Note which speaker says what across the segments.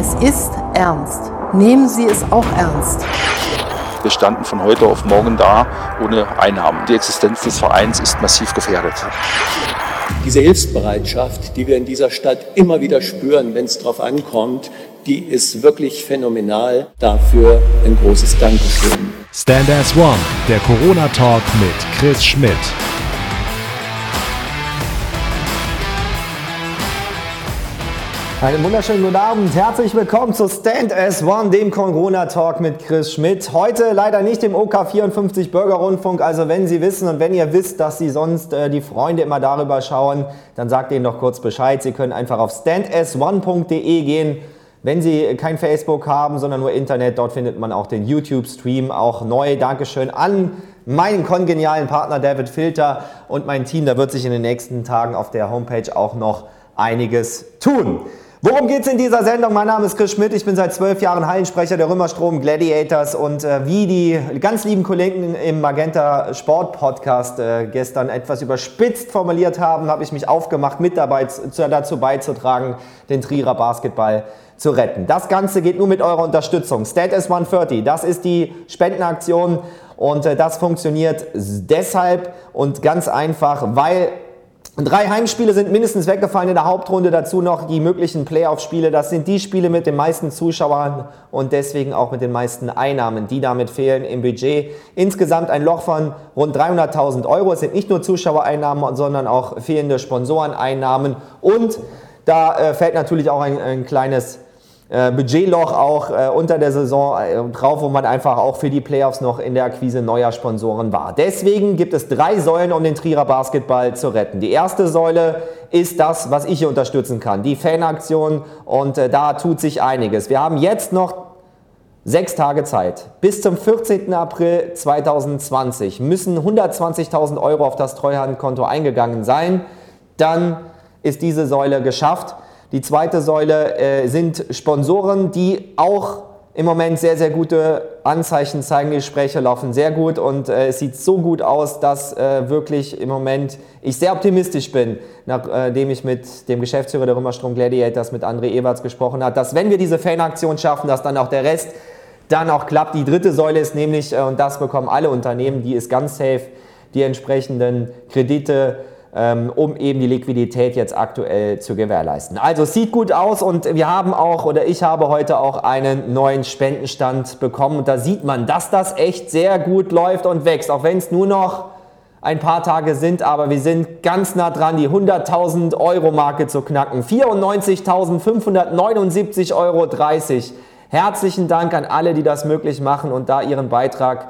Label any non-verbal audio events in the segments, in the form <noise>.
Speaker 1: Es ist ernst. Nehmen Sie es auch ernst.
Speaker 2: Wir standen von heute auf morgen da ohne Einnahmen. Die Existenz des Vereins ist massiv gefährdet.
Speaker 3: Diese Hilfsbereitschaft, die wir in dieser Stadt immer wieder spüren, wenn es darauf ankommt, die ist wirklich phänomenal. Dafür ein großes Dankeschön.
Speaker 4: Stand as One, der Corona-Talk mit Chris Schmidt.
Speaker 5: Einen wunderschönen guten Abend. Herzlich willkommen zu Stand as One, dem Corona Talk mit Chris Schmidt. Heute leider nicht im OK54 Bürgerrundfunk. Also wenn Sie wissen und wenn ihr wisst, dass Sie sonst äh, die Freunde immer darüber schauen, dann sagt ihnen doch kurz Bescheid. Sie können einfach auf standas1.de gehen. Wenn Sie kein Facebook haben, sondern nur Internet, dort findet man auch den YouTube-Stream auch neu. Dankeschön an meinen kongenialen Partner David Filter und mein Team. Da wird sich in den nächsten Tagen auf der Homepage auch noch einiges tun. Worum geht es in dieser Sendung? Mein Name ist Chris Schmidt, ich bin seit zwölf Jahren Hallensprecher der Römerstrom Gladiators und äh, wie die ganz lieben Kollegen im Magenta Sport Podcast äh, gestern etwas überspitzt formuliert haben, habe ich mich aufgemacht, mit dabei zu, dazu beizutragen, den Trierer Basketball zu retten. Das Ganze geht nur mit eurer Unterstützung. Stat is 130, das ist die Spendenaktion und äh, das funktioniert deshalb und ganz einfach, weil Drei Heimspiele sind mindestens weggefallen in der Hauptrunde. Dazu noch die möglichen Playoff-Spiele. Das sind die Spiele mit den meisten Zuschauern und deswegen auch mit den meisten Einnahmen, die damit fehlen im Budget. Insgesamt ein Loch von rund 300.000 Euro. Es sind nicht nur Zuschauereinnahmen, sondern auch fehlende Sponsoreneinnahmen. Und da äh, fällt natürlich auch ein, ein kleines äh, Budgetloch auch äh, unter der Saison äh, drauf, wo man einfach auch für die Playoffs noch in der Akquise neuer Sponsoren war. Deswegen gibt es drei Säulen, um den Trierer Basketball zu retten. Die erste Säule ist das, was ich hier unterstützen kann, die Fanaktion und äh, da tut sich einiges. Wir haben jetzt noch Sechs Tage Zeit. Bis zum 14. April 2020 müssen 120.000 Euro auf das Treuhandkonto eingegangen sein. Dann ist diese Säule geschafft. Die zweite Säule äh, sind Sponsoren, die auch im Moment sehr, sehr gute Anzeichen zeigen. Gespräche laufen sehr gut und äh, es sieht so gut aus, dass äh, wirklich im Moment ich sehr optimistisch bin, nachdem äh, ich mit dem Geschäftsführer der Römerstrom Gladiators, mit André Ewerts gesprochen habe, dass wenn wir diese Fanaktion schaffen, dass dann auch der Rest dann auch klappt. Die dritte Säule ist nämlich, äh, und das bekommen alle Unternehmen, die ist ganz safe, die entsprechenden Kredite ähm, um eben die Liquidität jetzt aktuell zu gewährleisten. Also es sieht gut aus und wir haben auch oder ich habe heute auch einen neuen Spendenstand bekommen und da sieht man, dass das echt sehr gut läuft und wächst, auch wenn es nur noch ein paar Tage sind, aber wir sind ganz nah dran, die 100.000 Euro Marke zu knacken. 94.579,30 Euro. Herzlichen Dank an alle, die das möglich machen und da ihren Beitrag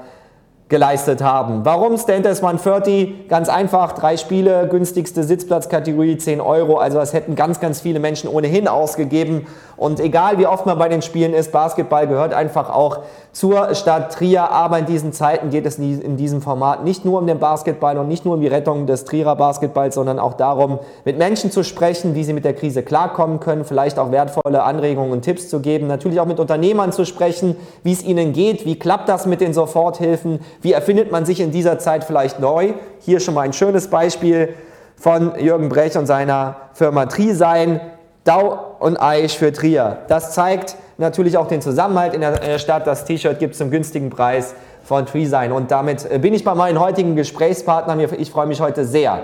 Speaker 5: geleistet haben. Warum Stantes 130? Ganz einfach, drei Spiele, günstigste Sitzplatzkategorie 10 Euro. Also das hätten ganz, ganz viele Menschen ohnehin ausgegeben. Und egal wie oft man bei den Spielen ist, Basketball gehört einfach auch zur Stadt Trier. Aber in diesen Zeiten geht es in diesem Format nicht nur um den Basketball und nicht nur um die Rettung des Trierer Basketballs, sondern auch darum, mit Menschen zu sprechen, wie sie mit der Krise klarkommen können, vielleicht auch wertvolle Anregungen und Tipps zu geben, natürlich auch mit Unternehmern zu sprechen, wie es ihnen geht, wie klappt das mit den Soforthilfen, wie erfindet man sich in dieser Zeit vielleicht neu. Hier schon mal ein schönes Beispiel von Jürgen Brech und seiner Firma Trisein. Dau und Eich für Trier. Das zeigt natürlich auch den Zusammenhalt in der, Stadt. Das T-Shirt gibt es zum günstigen Preis von Treesign. Und damit äh, bin ich bei meinen heutigen Gesprächspartnern. Ich freue mich heute sehr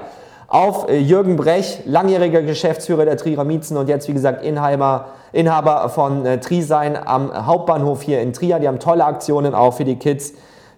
Speaker 5: auf äh, Jürgen Brech, langjähriger Geschäftsführer der Trierer Miezen und jetzt, wie gesagt, Inhaber, Inhaber von äh, Trisein am Hauptbahnhof hier in Trier. Die haben tolle Aktionen auch für die Kids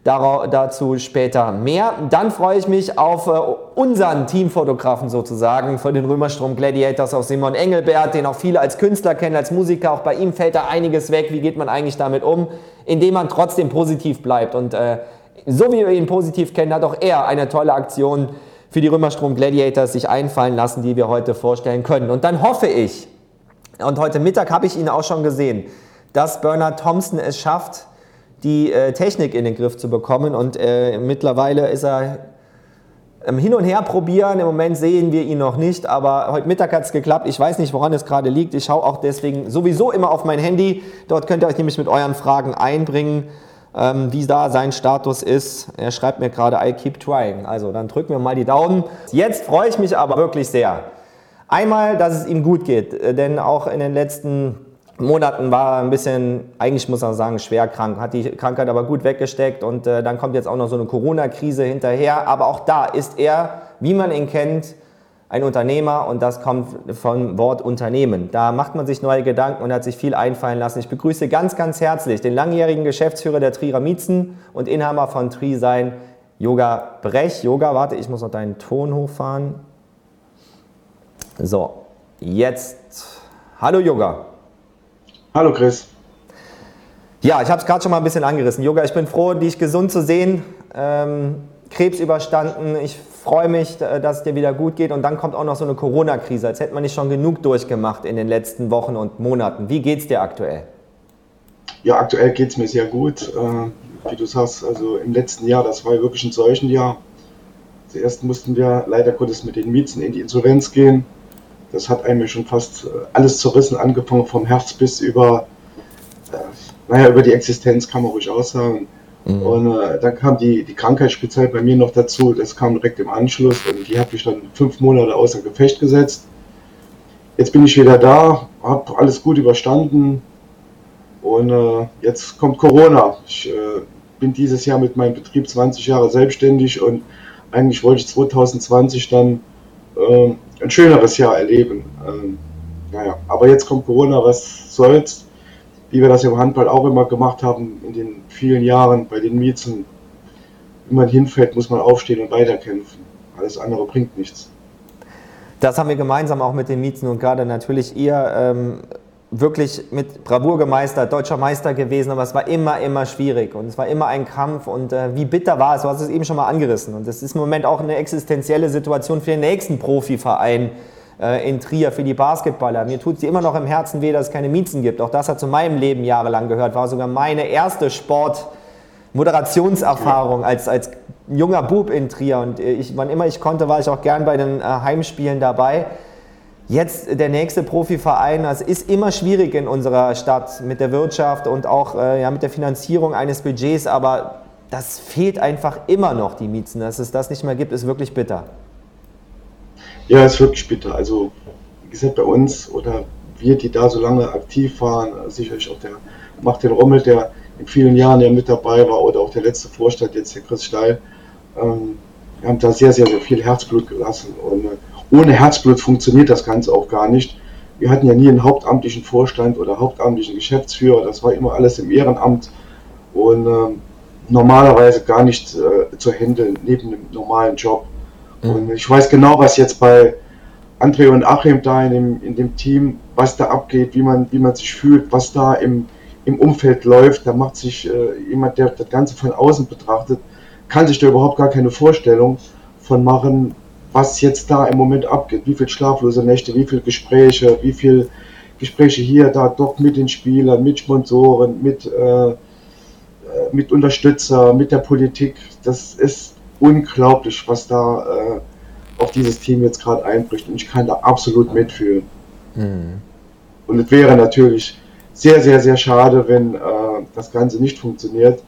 Speaker 5: dazu später mehr. Dann freue ich mich auf äh, unseren Teamfotografen sozusagen von den Römerstrom Gladiators, auf Simon Engelbert, den auch viele als Künstler kennen, als Musiker. Auch bei ihm fällt da einiges weg. Wie geht man eigentlich damit um? Indem man trotzdem positiv bleibt. Und äh, so wie wir ihn positiv kennen, hat auch er eine tolle Aktion für die Römerstrom Gladiators sich einfallen lassen, die wir heute vorstellen können. Und dann hoffe ich, und heute Mittag habe ich ihn auch schon gesehen, dass Bernard Thompson es schafft, die äh, Technik in den Griff zu bekommen. Und äh, mittlerweile ist er ähm, hin und her probieren. Im Moment sehen wir ihn noch nicht, aber heute Mittag hat es geklappt. Ich weiß nicht, woran es gerade liegt. Ich schaue auch deswegen sowieso immer auf mein Handy. Dort könnt ihr euch nämlich mit euren Fragen einbringen, ähm, wie da sein Status ist. Er schreibt mir gerade, I keep trying. Also dann drücken wir mal die Daumen. Jetzt freue ich mich aber wirklich sehr. Einmal, dass es ihm gut geht, äh, denn auch in den letzten Monaten war er ein bisschen, eigentlich muss man sagen, schwer krank, hat die Krankheit aber gut weggesteckt und äh, dann kommt jetzt auch noch so eine Corona-Krise hinterher. Aber auch da ist er, wie man ihn kennt, ein Unternehmer und das kommt vom Wort Unternehmen. Da macht man sich neue Gedanken und hat sich viel einfallen lassen. Ich begrüße ganz, ganz herzlich den langjährigen Geschäftsführer der Trierer Miezen und Inhaber von Tri sein, Yoga Brech. Yoga, warte, ich muss noch deinen Ton hochfahren. So, jetzt. Hallo Yoga.
Speaker 6: Hallo Chris.
Speaker 5: Ja, ich habe es gerade schon mal ein bisschen angerissen. Yoga, ich bin froh, dich gesund zu sehen. Ähm, Krebs überstanden. Ich freue mich, äh, dass es dir wieder gut geht. Und dann kommt auch noch so eine Corona-Krise. Als hätte man nicht schon genug durchgemacht in den letzten Wochen und Monaten. Wie geht es dir aktuell?
Speaker 6: Ja, aktuell geht es mir sehr gut. Äh, wie du sagst, also im letzten Jahr, das war wirklich ein solchen Jahr. Zuerst mussten wir leider Gottes mit den Mieten in die Insolvenz gehen. Das hat eigentlich schon fast äh, alles zerrissen, angefangen vom Herz bis über, äh, naja, über die Existenz kann man ruhig aussagen. Mhm. Und äh, dann kam die, die Krankheitsspielzeit bei mir noch dazu. Das kam direkt im Anschluss und die hat mich dann fünf Monate außer Gefecht gesetzt. Jetzt bin ich wieder da, habe alles gut überstanden und äh, jetzt kommt Corona. Ich äh, bin dieses Jahr mit meinem Betrieb 20 Jahre selbstständig und eigentlich wollte ich 2020 dann äh, ein schöneres Jahr erleben. Ähm, naja, aber jetzt kommt Corona, was soll's wie wir das im Handball auch immer gemacht haben in den vielen Jahren bei den Miezen. Wenn man hinfällt, muss man aufstehen und weiterkämpfen. Alles andere bringt nichts.
Speaker 5: Das haben wir gemeinsam auch mit den Miezen und gerade natürlich ihr ähm, wirklich mit Bravour gemeistert, deutscher Meister gewesen, aber es war immer, immer schwierig und es war immer ein Kampf und äh, wie bitter war es, du hast es eben schon mal angerissen und es ist im Moment auch eine existenzielle Situation für den nächsten Profiverein, äh, in Trier für die Basketballer. Mir tut sie immer noch im Herzen weh, dass es keine Miezen gibt. Auch das hat zu meinem Leben jahrelang gehört. War sogar meine erste Sport-Moderationserfahrung als, als junger Bub in Trier. Und ich, wann immer ich konnte, war ich auch gern bei den äh, Heimspielen dabei. Jetzt der nächste Profiverein, es ist immer schwierig in unserer Stadt mit der Wirtschaft und auch äh, ja, mit der Finanzierung eines Budgets, aber das fehlt einfach immer noch, die Miezen. Dass es das nicht mehr gibt, ist wirklich bitter.
Speaker 6: Ja, ist wirklich bitter. Also, wie gesagt, bei uns oder wir, die da so lange aktiv waren, sicherlich auch der Martin Rommel, der in vielen Jahren ja mit dabei war, oder auch der letzte Vorstand, jetzt der Chris Steil, ähm, wir haben da sehr, sehr, sehr viel Herzblut gelassen. Und äh, ohne Herzblut funktioniert das Ganze auch gar nicht. Wir hatten ja nie einen hauptamtlichen Vorstand oder hauptamtlichen Geschäftsführer, das war immer alles im Ehrenamt und äh, normalerweise gar nicht äh, zu handeln neben dem normalen Job. Mhm. Und ich weiß genau, was jetzt bei André und Achim da in dem, in dem Team, was da abgeht, wie man, wie man sich fühlt, was da im, im Umfeld läuft. Da macht sich äh, jemand, der das Ganze von außen betrachtet, kann sich da überhaupt gar keine Vorstellung von machen, was jetzt da im Moment abgeht. Wie viel schlaflose Nächte, wie viel Gespräche, wie viel Gespräche hier, da, dort mit den Spielern, mit Sponsoren, mit, äh, äh mit Unterstützer, mit der Politik. Das ist unglaublich, was da äh, auf dieses Team jetzt gerade einbricht. Und ich kann da absolut mitfühlen. Mhm. Und es wäre natürlich sehr, sehr, sehr schade, wenn äh, das Ganze nicht funktioniert.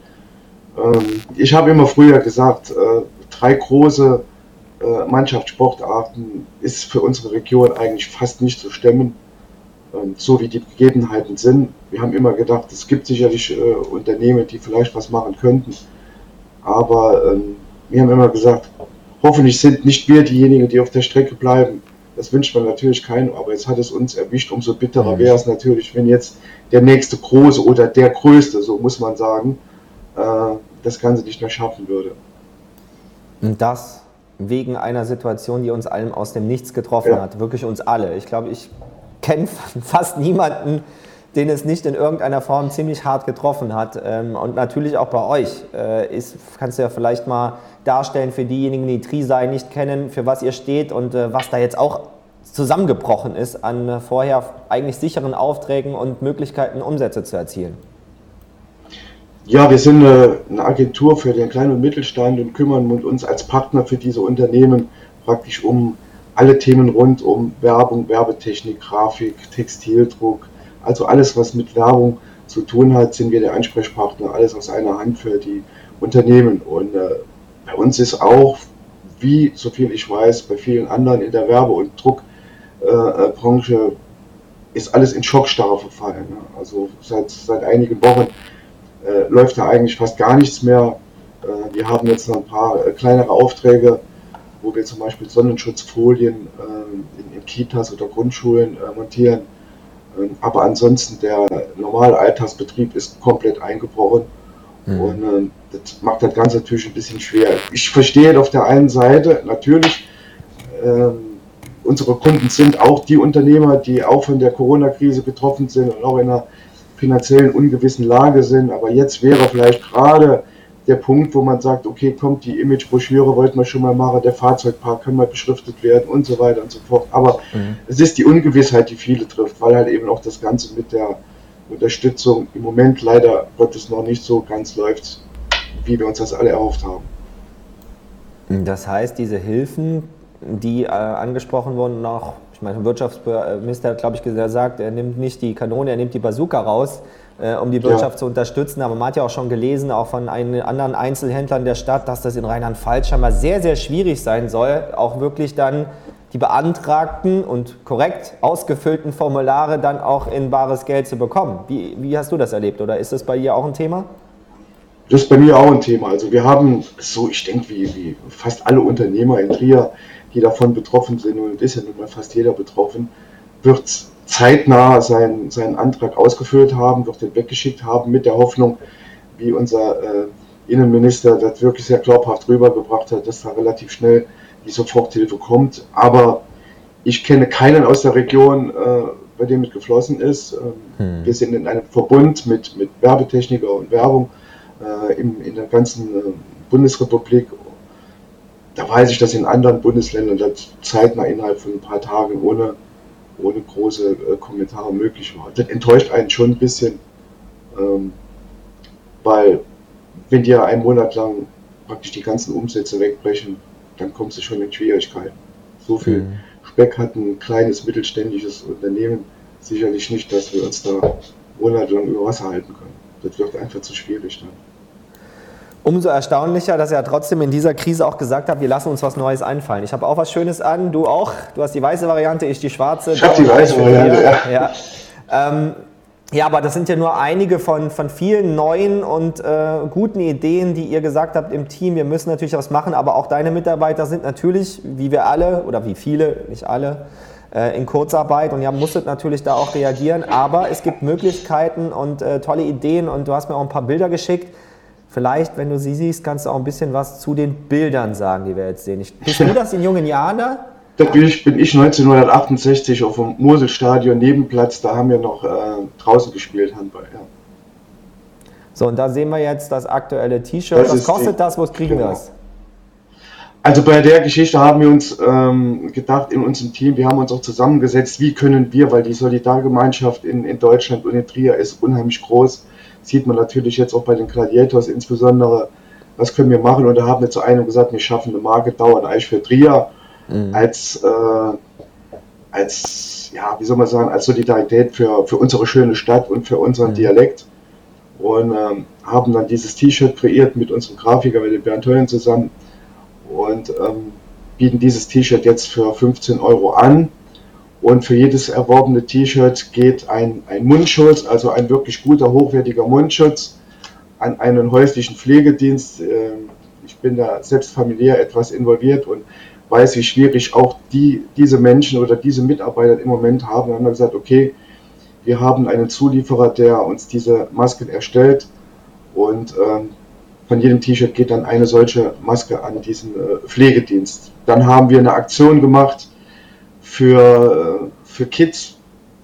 Speaker 6: Ähm, ich habe immer früher gesagt, äh, drei große Mannschaftssportarten ist für unsere Region eigentlich fast nicht zu stemmen, ähm, so wie die Gegebenheiten sind. Wir haben immer gedacht, es gibt sicherlich äh, Unternehmen, die vielleicht was machen könnten. Aber ähm, wir haben immer gesagt, hoffentlich sind nicht wir diejenigen, die auf der Strecke bleiben. Das wünscht man natürlich keinem, aber jetzt hat es uns erwischt. Umso bitterer mhm. wäre es natürlich, wenn jetzt der nächste Große oder der Größte, so muss man sagen, äh, das Ganze nicht mehr schaffen würde.
Speaker 5: Und das wegen einer Situation, die uns allen aus dem Nichts getroffen ja. hat. Wirklich uns alle. Ich glaube, ich kenne <laughs> fast niemanden, den es nicht in irgendeiner Form ziemlich hart getroffen hat. Ähm, und natürlich auch bei euch. Äh, ist, kannst du ja vielleicht mal darstellen für diejenigen, die Trisei nicht kennen, für was ihr steht und äh, was da jetzt auch zusammengebrochen ist an äh, vorher eigentlich sicheren Aufträgen und Möglichkeiten, Umsätze zu erzielen?
Speaker 6: Ja, wir sind eine, Agentur für den kleinen und Mittelstand und kümmern uns als Partner für diese Unternehmen praktisch um alle Themen rund um Werbung, Werbetechnik, Grafik, Textildruck, also alles, was mit Werbung zu tun hat, sind wir der Ansprechpartner, alles aus einer Hand für die Unternehmen. Und äh, bei uns ist auch, wie so viel ich weiß, bei vielen anderen in der Werbe- und Druckbranche, äh, ist alles in Schockstarre verfallen. Ne? Also seit, seit einigen Wochen äh, läuft da eigentlich fast gar nichts mehr. Äh, wir haben jetzt noch ein paar äh, kleinere Aufträge, wo wir zum Beispiel Sonnenschutzfolien äh, in, in, Kitas oder Grundschulen äh, montieren. Ähm, aber ansonsten der normale Alltagsbetrieb ist komplett eingebrochen. Mhm. Und ähm, das macht das Ganze natürlich ein bisschen schwer. Ich verstehe auf der einen Seite natürlich, ähm, unsere Kunden sind auch die Unternehmer, die auch von der Corona-Krise betroffen sind und auch in einer finanziellen ungewissen Lage sind. Aber jetzt wäre vielleicht gerade der Punkt, wo man sagt, okay, kommt, die Imagebroschüre wollten wir schon mal machen, der Fahrzeugpark kann mal beschriftet werden und so weiter und so fort. Aber mhm. es ist die Ungewissheit, die viele trifft, weil halt eben auch das Ganze mit der Unterstützung im Moment leider Gottes noch nicht so ganz läuft, wie wir uns das alle erhofft haben.
Speaker 5: Das heißt, diese Hilfen die äh, angesprochen wurden, noch, ich meine, Wirtschaftsminister hat, glaube ich, gesagt, er nimmt nicht die Kanone, er nimmt die Bazooka raus, äh, um die Wirtschaft ja. zu unterstützen. Aber man hat ja auch schon gelesen, auch von einen anderen Einzelhändlern der Stadt, dass das in Rheinland-Pfalz scheinbar sehr, sehr schwierig sein soll, auch wirklich dann die beantragten und korrekt ausgefüllten Formulare dann auch in bares Geld zu bekommen. Wie, wie hast du das erlebt oder ist das bei dir auch ein Thema?
Speaker 6: Das ist bei mir auch ein Thema. Also wir haben so, ich denke, wie, wie fast alle Unternehmer in Trier die davon betroffen sind, und ist ja nun mal fast jeder betroffen, wird zeitnah seinen, seinen Antrag ausgefüllt haben, wird den weggeschickt haben, mit der Hoffnung, wie unser äh, Innenminister das wirklich sehr glaubhaft rübergebracht hat, dass da relativ schnell die Soforthilfe kommt. Aber ich kenne keinen aus der Region, äh, bei dem mit geflossen ist. Ähm, hm. Wir sind in einem Verbund mit, mit Werbetechniker und Werbung äh, in, in der ganzen äh, Bundesrepublik da weiß ich, dass in anderen Bundesländern das zeitnah innerhalb von ein paar Tagen ohne, ohne große äh, Kommentare möglich war. Das enttäuscht einen schon ein bisschen, ähm, weil wenn dir einen Monat lang praktisch die ganzen Umsätze wegbrechen, dann kommst du schon in Schwierigkeiten. So viel mhm. Speck hat ein kleines mittelständisches Unternehmen sicherlich nicht, dass wir uns da monatelang über Wasser halten können. Das wird einfach zu schwierig dann.
Speaker 5: Umso erstaunlicher, dass er trotzdem in dieser Krise auch gesagt hat, wir lassen uns was Neues einfallen. Ich habe auch was Schönes an, du auch. Du hast die weiße Variante, ich die schwarze.
Speaker 6: Ich habe die weiße Variante, ja.
Speaker 5: Ja. Ähm, ja, aber das sind ja nur einige von, von vielen neuen und äh, guten Ideen, die ihr gesagt habt im Team. Wir müssen natürlich was machen, aber auch deine Mitarbeiter sind natürlich, wie wir alle oder wie viele, nicht alle, äh, in Kurzarbeit und ihr musstet natürlich da auch reagieren. Aber es gibt Möglichkeiten und äh, tolle Ideen und du hast mir auch ein paar Bilder geschickt Vielleicht, wenn du sie siehst, kannst du auch ein bisschen was zu den Bildern sagen, die wir jetzt sehen. bist du das in jungen Jahren da?
Speaker 6: Da bin ich, bin ich 1968 auf dem Moselstadion Nebenplatz, da haben wir noch äh, draußen gespielt, Handball. Ja.
Speaker 5: So, und da sehen wir jetzt das aktuelle T-Shirt. Was kostet die, das? Wo kriegen genau. wir das?
Speaker 6: Also bei der Geschichte haben wir uns ähm, gedacht in unserem Team, wir haben uns auch zusammengesetzt, wie können wir, weil die Solidargemeinschaft in, in Deutschland und in Trier ist unheimlich groß, sieht man natürlich jetzt auch bei den Gladiators insbesondere, was können wir machen? Und da haben wir zu einem gesagt, wir schaffen eine Marke dauernd eigentlich für Trier mhm. als, äh, als, ja, wie soll man sagen, als Solidarität für, für unsere schöne Stadt und für unseren mhm. Dialekt. Und ähm, haben dann dieses T-Shirt kreiert mit unserem Grafiker, mit dem Bernd Höllen zusammen und ähm, bieten dieses T-Shirt jetzt für 15 Euro an und für jedes erworbene T-Shirt geht ein, ein Mundschutz, also ein wirklich guter, hochwertiger Mundschutz, an einen häuslichen Pflegedienst. Ähm, ich bin da selbst familiär etwas involviert und weiß, wie schwierig auch die, diese Menschen oder diese Mitarbeiter im Moment haben. Wir haben gesagt, okay, wir haben einen Zulieferer, der uns diese Masken erstellt und ähm, von jedem T-Shirt geht dann eine solche Maske an diesen äh, Pflegedienst. Dann haben wir eine Aktion gemacht, für, für Kids,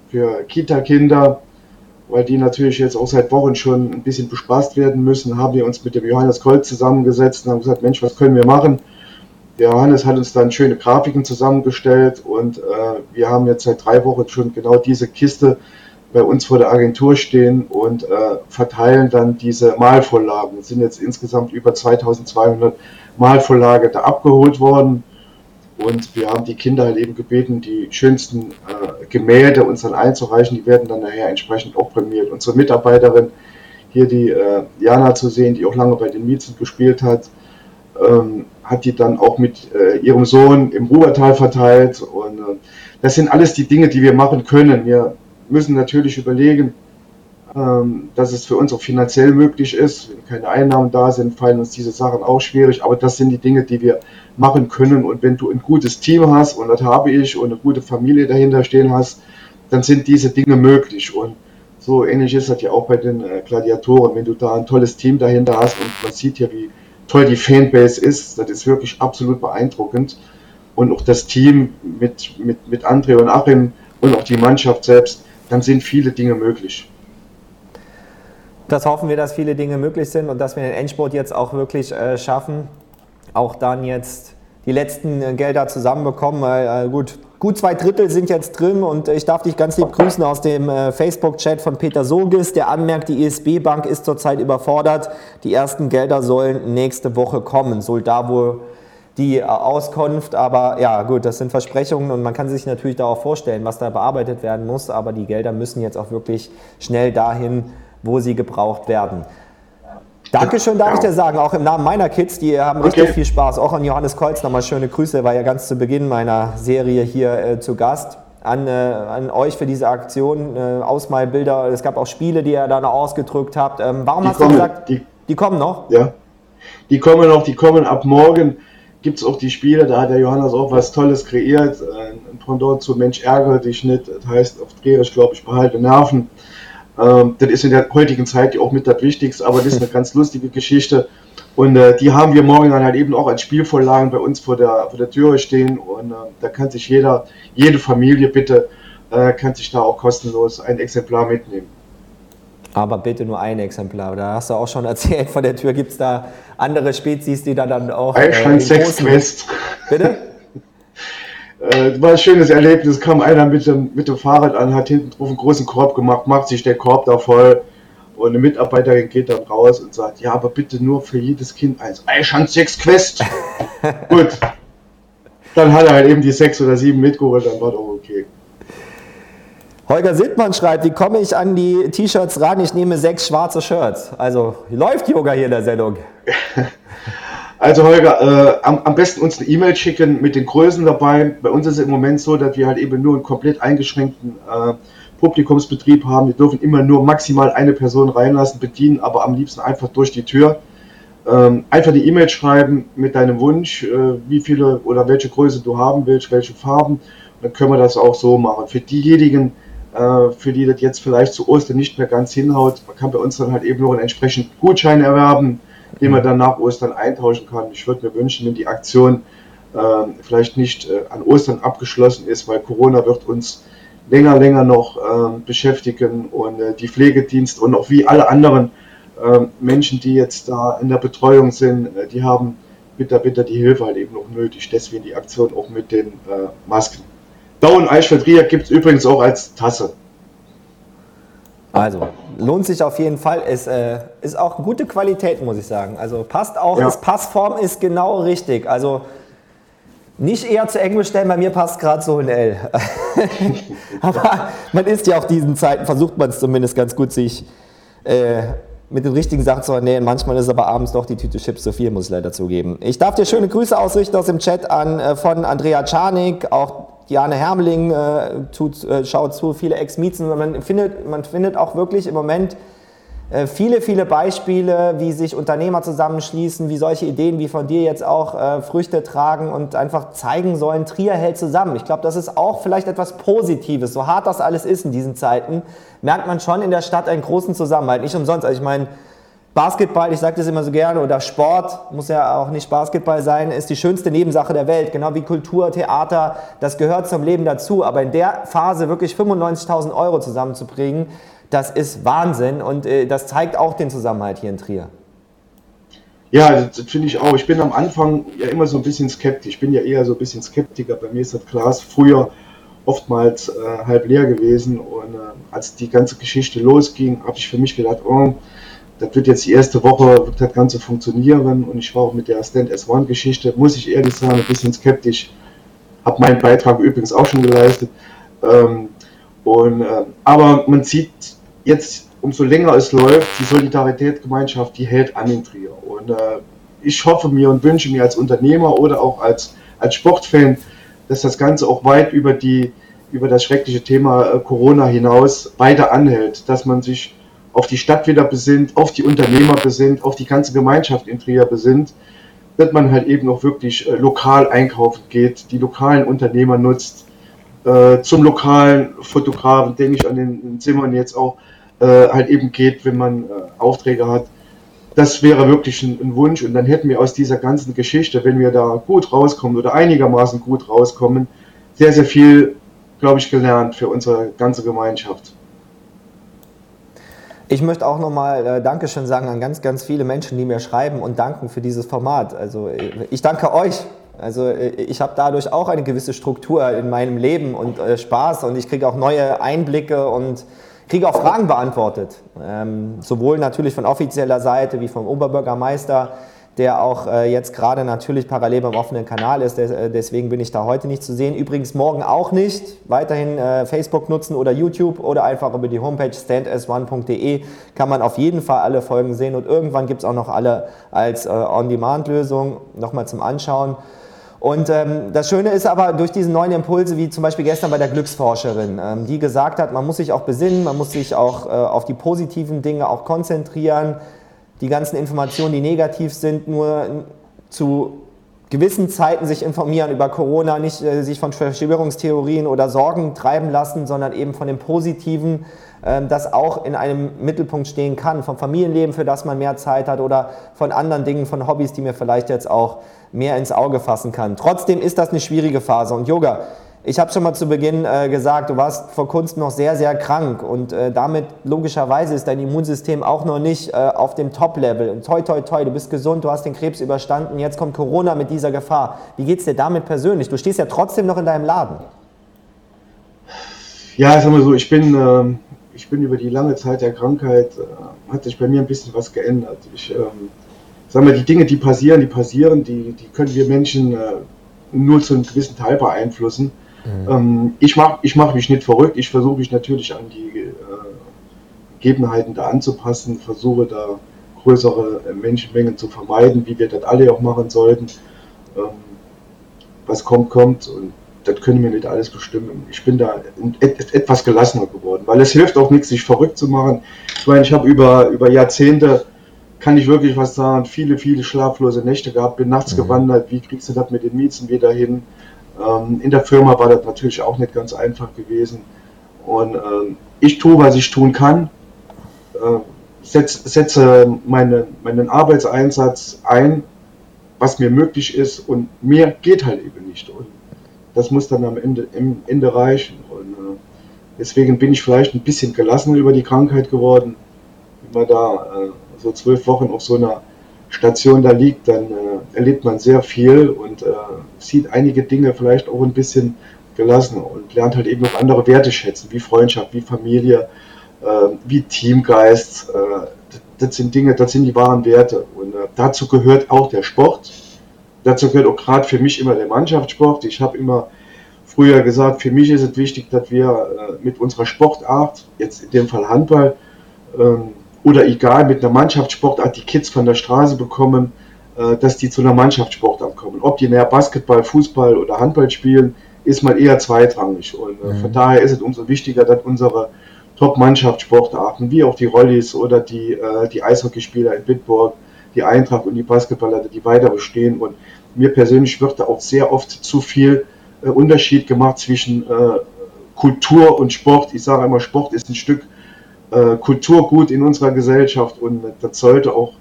Speaker 6: für Kita-Kinder, weil die natürlich jetzt auch seit Wochen schon ein bisschen bespaßt werden müssen, haben wir uns mit dem Johannes Kolt zusammengesetzt und haben gesagt, Mensch, was können wir machen? Der Johannes hat uns dann schöne Grafiken zusammengestellt und äh, wir haben jetzt seit drei Wochen schon genau diese Kiste bei uns vor der Agentur stehen und äh, verteilen dann diese Malvorlagen. Es sind jetzt insgesamt über 2200 Malvorlagen da abgeholt worden. Und wir haben die Kinder halt eben gebeten, die schönsten äh, Gemälde uns dann einzureichen. Die werden dann nachher entsprechend auch prämiert. Unsere Mitarbeiterin, hier die äh, Jana zu sehen, die auch lange bei den Miezen gespielt hat, ähm, hat die dann auch mit äh, ihrem Sohn im Rubertal verteilt. Und äh, das sind alles die Dinge, die wir machen können. Wir müssen natürlich überlegen, ähm, dass es für uns auch finanziell möglich ist. Wenn keine Einnahmen da sind, fallen uns diese Sachen auch schwierig. Aber das sind die Dinge, die wir machen können. Und wenn du ein gutes Team hast, und das habe ich, und eine gute Familie dahinter stehen hast, dann sind diese Dinge möglich. Und so ähnlich ist das ja auch bei den äh, Gladiatoren. Wenn du da ein tolles Team dahinter hast und man sieht ja, wie toll die Fanbase ist, das ist wirklich absolut beeindruckend. Und auch das Team mit, mit, mit André und Achim und auch die Mannschaft selbst, dann sind viele Dinge möglich.
Speaker 5: Das hoffen wir, dass viele Dinge möglich sind und dass wir den Endspurt jetzt auch wirklich äh, schaffen. Auch dann jetzt die letzten äh, Gelder zusammenbekommen. Äh, gut, gut zwei Drittel sind jetzt drin und ich darf dich ganz lieb grüßen aus dem äh, Facebook-Chat von Peter Sogis, der anmerkt, die ISB-Bank ist zurzeit überfordert. Die ersten Gelder sollen nächste Woche kommen. Soll da wohl die äh, Auskunft, aber ja gut, das sind Versprechungen und man kann sich natürlich da auch vorstellen, was da bearbeitet werden muss, aber die Gelder müssen jetzt auch wirklich schnell dahin wo sie gebraucht werden. Dankeschön, darf ich dir sagen, auch im Namen meiner Kids, die haben richtig okay. viel Spaß. Auch an Johannes Kolz nochmal schöne Grüße, war ja ganz zu Beginn meiner Serie hier äh, zu Gast. An, äh, an, euch für diese Aktion, äh, Ausmalbilder. Es gab auch Spiele, die ihr da noch ausgedrückt habt. Ähm, warum die hast kommen, du gesagt,
Speaker 6: die,
Speaker 5: die, kommen noch?
Speaker 6: Ja, die kommen noch, die kommen ab morgen. Gibt es auch die Spiele, da hat der Johannes auch was Tolles kreiert. Ein Pendant zu Mensch ärgere dich nicht, das heißt auf Dreherisch, glaube ich, behalte Nerven. Ähm, das ist in der heutigen Zeit auch mit das Wichtigste, aber das ist eine <laughs> ganz lustige Geschichte. Und äh, die haben wir morgen dann halt eben auch als Spielvorlagen bei uns vor der, vor der Türe stehen. Und äh, da kann sich jeder, jede Familie bitte, äh, kann sich da auch kostenlos ein Exemplar mitnehmen.
Speaker 5: Aber bitte nur ein Exemplar. Da hast du auch schon erzählt, vor der Tür gibt es da andere Spezies, die da dann auch.
Speaker 6: Eichhorn äh, Sex Quest. Bitte? <laughs> Äh, war ein schönes Erlebnis. Kam einer mit dem, mit dem Fahrrad an, hat hinten drauf einen großen Korb gemacht, macht sich der Korb da voll. Und eine Mitarbeiterin geht dann raus und sagt: Ja, aber bitte nur für jedes Kind eins. Eischand sechs Quest. <laughs> Gut. Dann hat er halt eben die sechs oder sieben mitgeholt, dann war doch okay.
Speaker 5: Holger Sittmann schreibt, wie komme ich an die T-Shirts ran? Ich nehme sechs schwarze Shirts. Also läuft Yoga hier in der Sendung. <laughs>
Speaker 6: Also Holger, äh, am, am, besten uns eine E-Mail schicken mit den Größen dabei. Bei uns ist es im Moment so, dass wir halt eben nur einen komplett eingeschränkten äh, Publikumsbetrieb haben. Wir dürfen immer nur maximal eine Person reinlassen, bedienen, aber am liebsten einfach durch die Tür. Ähm, einfach die E-Mail schreiben mit deinem Wunsch, äh, wie viele oder welche Größe du haben willst, welche Farben. Dann können wir das auch so machen. Für diejenigen, äh, für die das jetzt vielleicht zu Ostern nicht mehr ganz hinhaut, man kann bei uns dann halt eben nur einen entsprechenden Gutschein erwerben den man dann nach Ostern eintauschen kann. Ich würde mir wünschen, wenn die Aktion äh, vielleicht nicht äh, an Ostern abgeschlossen ist, weil Corona wird uns länger, länger noch äh, beschäftigen und äh, die Pflegedienste und auch wie alle anderen ähm, Menschen, die jetzt da in der Betreuung sind, äh, die haben bitte, bitte die Hilfe halt eben noch nötig. Deswegen die Aktion auch mit den äh, Masken. Down Eichfeld Ria gibt es übrigens auch als Tasse.
Speaker 5: Also, lohnt sich auf jeden Fall. Ist, äh, ist auch gute Qualität, muss ich sagen. Also passt auch, ja. Passform ist genau richtig. Also nicht eher zu eng bestellen, bei mir passt gerade so ein L. <laughs> Aber man ist ja auch diesen Zeiten, versucht man es zumindest ganz gut, sich äh, mit den richtigen Sachen zu ernähren. Manchmal ist aber abends doch die Tüte Chips zu viel, muss ich leider zugeben. Ich darf dir schöne Grüße ausrichten aus dem Chat an äh, von Andrea Czarnik, auch Diane Hermeling äh, tut, äh, schaut zu, viele Ex-Miezen. Man findet, man findet auch wirklich im Moment äh, viele, viele Beispiele, wie sich Unternehmer zusammenschließen, wie solche Ideen wie von dir jetzt auch äh, Früchte tragen und einfach zeigen sollen, Trier hält zusammen. Ich glaube, das ist auch vielleicht etwas Positives. So hart das alles ist in diesen Zeiten, merkt man schon in der Stadt einen großen Zusammenhalt. Nicht umsonst. Also ich meine, Basketball, ich sage das immer so gerne, oder Sport, muss ja auch nicht Basketball sein, ist die schönste Nebensache der Welt, genau wie Kultur, Theater, das gehört zum Leben dazu. Aber in der Phase wirklich 95.000 Euro zusammenzubringen, das ist Wahnsinn und äh, das zeigt auch den Zusammenhalt hier in Trier.
Speaker 6: Ja, das finde ich auch. Ich bin am Anfang ja immer so ein bisschen skeptisch. Ich bin ja eher so ein bisschen Skeptiker. Bei mir ist das Glas früher oftmals äh, halb leer gewesen. Und äh, als die ganze Geschichte losging, habe ich für mich gedacht, oh, das wird jetzt die erste Woche, wird das Ganze funktionieren und ich war auch mit der Stand S1 Geschichte, muss ich ehrlich sagen, ein bisschen skeptisch. Habe meinen Beitrag übrigens auch schon geleistet. Ähm, und, äh, aber man sieht jetzt, umso länger es läuft, die Solidaritätsgemeinschaft, die hält an in Trier. Und äh, ich hoffe mir und wünsche mir als Unternehmer oder auch als, als Sportfan, dass das Ganze auch weit über die über das schreckliche Thema äh, Corona hinaus weiter anhält, dass man sich auf die Stadt wieder besinnt, auf die Unternehmer besinnt, auf die ganze Gemeinschaft in Trier besinnt, dass man halt eben auch wirklich äh, lokal einkaufen geht, die lokalen Unternehmer nutzt, äh, zum lokalen Fotografen, denke ich an den Zimmern jetzt auch, äh, halt eben geht, wenn man Aufträge hat. Das wäre wirklich ein, ein, Wunsch und dann hätten wir aus dieser ganzen Geschichte, wenn wir da gut rauskommen oder einigermaßen gut rauskommen, sehr, sehr viel, glaube ich, gelernt für unsere ganze Gemeinschaft.
Speaker 5: Ich möchte auch nochmal äh, Dankeschön sagen an ganz, ganz viele Menschen, die mir schreiben und danken für dieses Format. Also äh, ich danke euch. Also äh, ich habe dadurch auch eine gewisse Struktur in meinem Leben und äh, Spaß und ich kriege auch neue Einblicke und kriege auch Fragen beantwortet. Ähm, sowohl natürlich von offizieller Seite wie vom Oberbürgermeister der auch äh, jetzt gerade natürlich parallel beim offenen Kanal ist. Äh, deswegen bin ich da heute nicht zu sehen. Übrigens morgen auch nicht. Weiterhin äh, Facebook nutzen oder YouTube oder einfach über die Homepage stands1.de kann man auf jeden Fall alle Folgen sehen und irgendwann gibt es auch noch alle als äh, On-Demand-Lösung nochmal zum Anschauen. Und ähm, das Schöne ist aber durch diese neuen Impulse, wie zum Beispiel gestern bei der Glücksforscherin, ähm, die gesagt hat, man muss sich auch besinnen, man muss sich auch äh, auf die positiven Dinge auch konzentrieren die ganzen Informationen, die negativ sind, nur zu gewissen Zeiten sich informieren über Corona, nicht äh, sich von Verschwörungstheorien oder Sorgen treiben lassen, sondern eben von dem Positiven, äh, das auch in einem Mittelpunkt stehen kann, vom Familienleben, für das man mehr Zeit hat oder von anderen Dingen, von Hobbys, die mir vielleicht jetzt auch mehr ins Auge fassen kann. Trotzdem ist das eine schwierige Phase und Yoga ich habe schon mal zu Beginn äh, gesagt, du warst vor Kunst noch sehr, sehr krank und äh, damit logischerweise ist dein Immunsystem auch noch nicht äh, auf dem Top-Level. Toi, toi, toi, du bist gesund, du hast den Krebs überstanden, jetzt kommt Corona mit dieser Gefahr. Wie geht es dir damit persönlich? Du stehst ja trotzdem noch in deinem Laden.
Speaker 6: Ja, sag mal so, ich bin, ähm, ich bin über die lange Zeit der Krankheit, äh, hat sich bei mir ein bisschen was geändert. Ich ähm, sag mal, die Dinge, die passieren, die passieren, die, die können wir Menschen äh, nur zu einem gewissen Teil beeinflussen. Mhm. Ähm, ich mache ich mach mich nicht verrückt, ich versuche mich natürlich an die äh, Gegebenheiten da anzupassen, versuche da größere äh, Menschenmengen zu vermeiden, wie wir das alle auch machen sollten. Ähm, was kommt, kommt und das können wir nicht alles bestimmen. Ich bin da etwas gelassener geworden, weil es hilft auch nichts, sich verrückt zu machen. Ich meine, ich habe über, über Jahrzehnte, kann ich wirklich was sagen, viele, viele schlaflose Nächte gehabt, bin nachts mhm. gewandert, wie kriegst du das mit den Miezen wieder hin? Ähm, in der Firma war das natürlich auch nicht ganz einfach gewesen. Und ähm, ich tue, was ich tun kann, äh, setz, setze meine, meinen Arbeitseinsatz ein, was mir möglich ist und mehr geht halt eben nicht. Und das muss dann am Ende, im Ende reichen. Und äh, deswegen bin ich vielleicht ein bisschen gelassen über die Krankheit geworden. Wenn man da äh, so zwölf Wochen auf so einer Station da liegt, dann äh, erlebt man sehr viel und äh, sieht einige Dinge vielleicht auch ein bisschen gelassen und lernt halt eben noch andere Werte schätzen, wie Freundschaft, wie Familie, äh, wie Teamgeist. Äh, das sind Dinge, das sind die wahren Werte. Und äh, dazu gehört auch der Sport. Dazu gehört auch gerade für mich immer der Mannschaftssport. Ich habe immer früher gesagt, für mich ist es wichtig, dass wir äh, mit unserer Sportart, jetzt in dem Fall Handball, ähm, oder egal mit einer Mannschaftssportart die Kids von der Straße bekommen, dass die zu einer Mannschaftssportart kommen. Ob die näher Basketball, Fußball oder Handball spielen, ist mal eher zweitrangig. Und äh, mhm. von daher ist es umso wichtiger, dass unsere Top-Mannschaftssportarten, wie auch die Rollis oder die, äh, die Eishockeyspieler in Bitburg, die Eintracht und die Basketballer, die weiter bestehen. Und mir persönlich wird da auch sehr oft zu viel Unterschied gemacht zwischen Kultur und Sport. Ich sage immer, Sport ist ein Stück äh, Kulturgut in unserer Gesellschaft und das sollte auch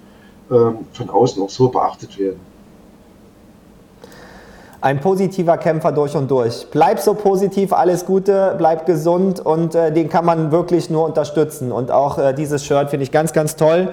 Speaker 6: von außen auch so beachtet werden.
Speaker 5: Ein positiver Kämpfer durch und durch. Bleib so positiv, alles Gute, bleib gesund und äh, den kann man wirklich nur unterstützen. Und auch äh, dieses Shirt finde ich ganz, ganz toll.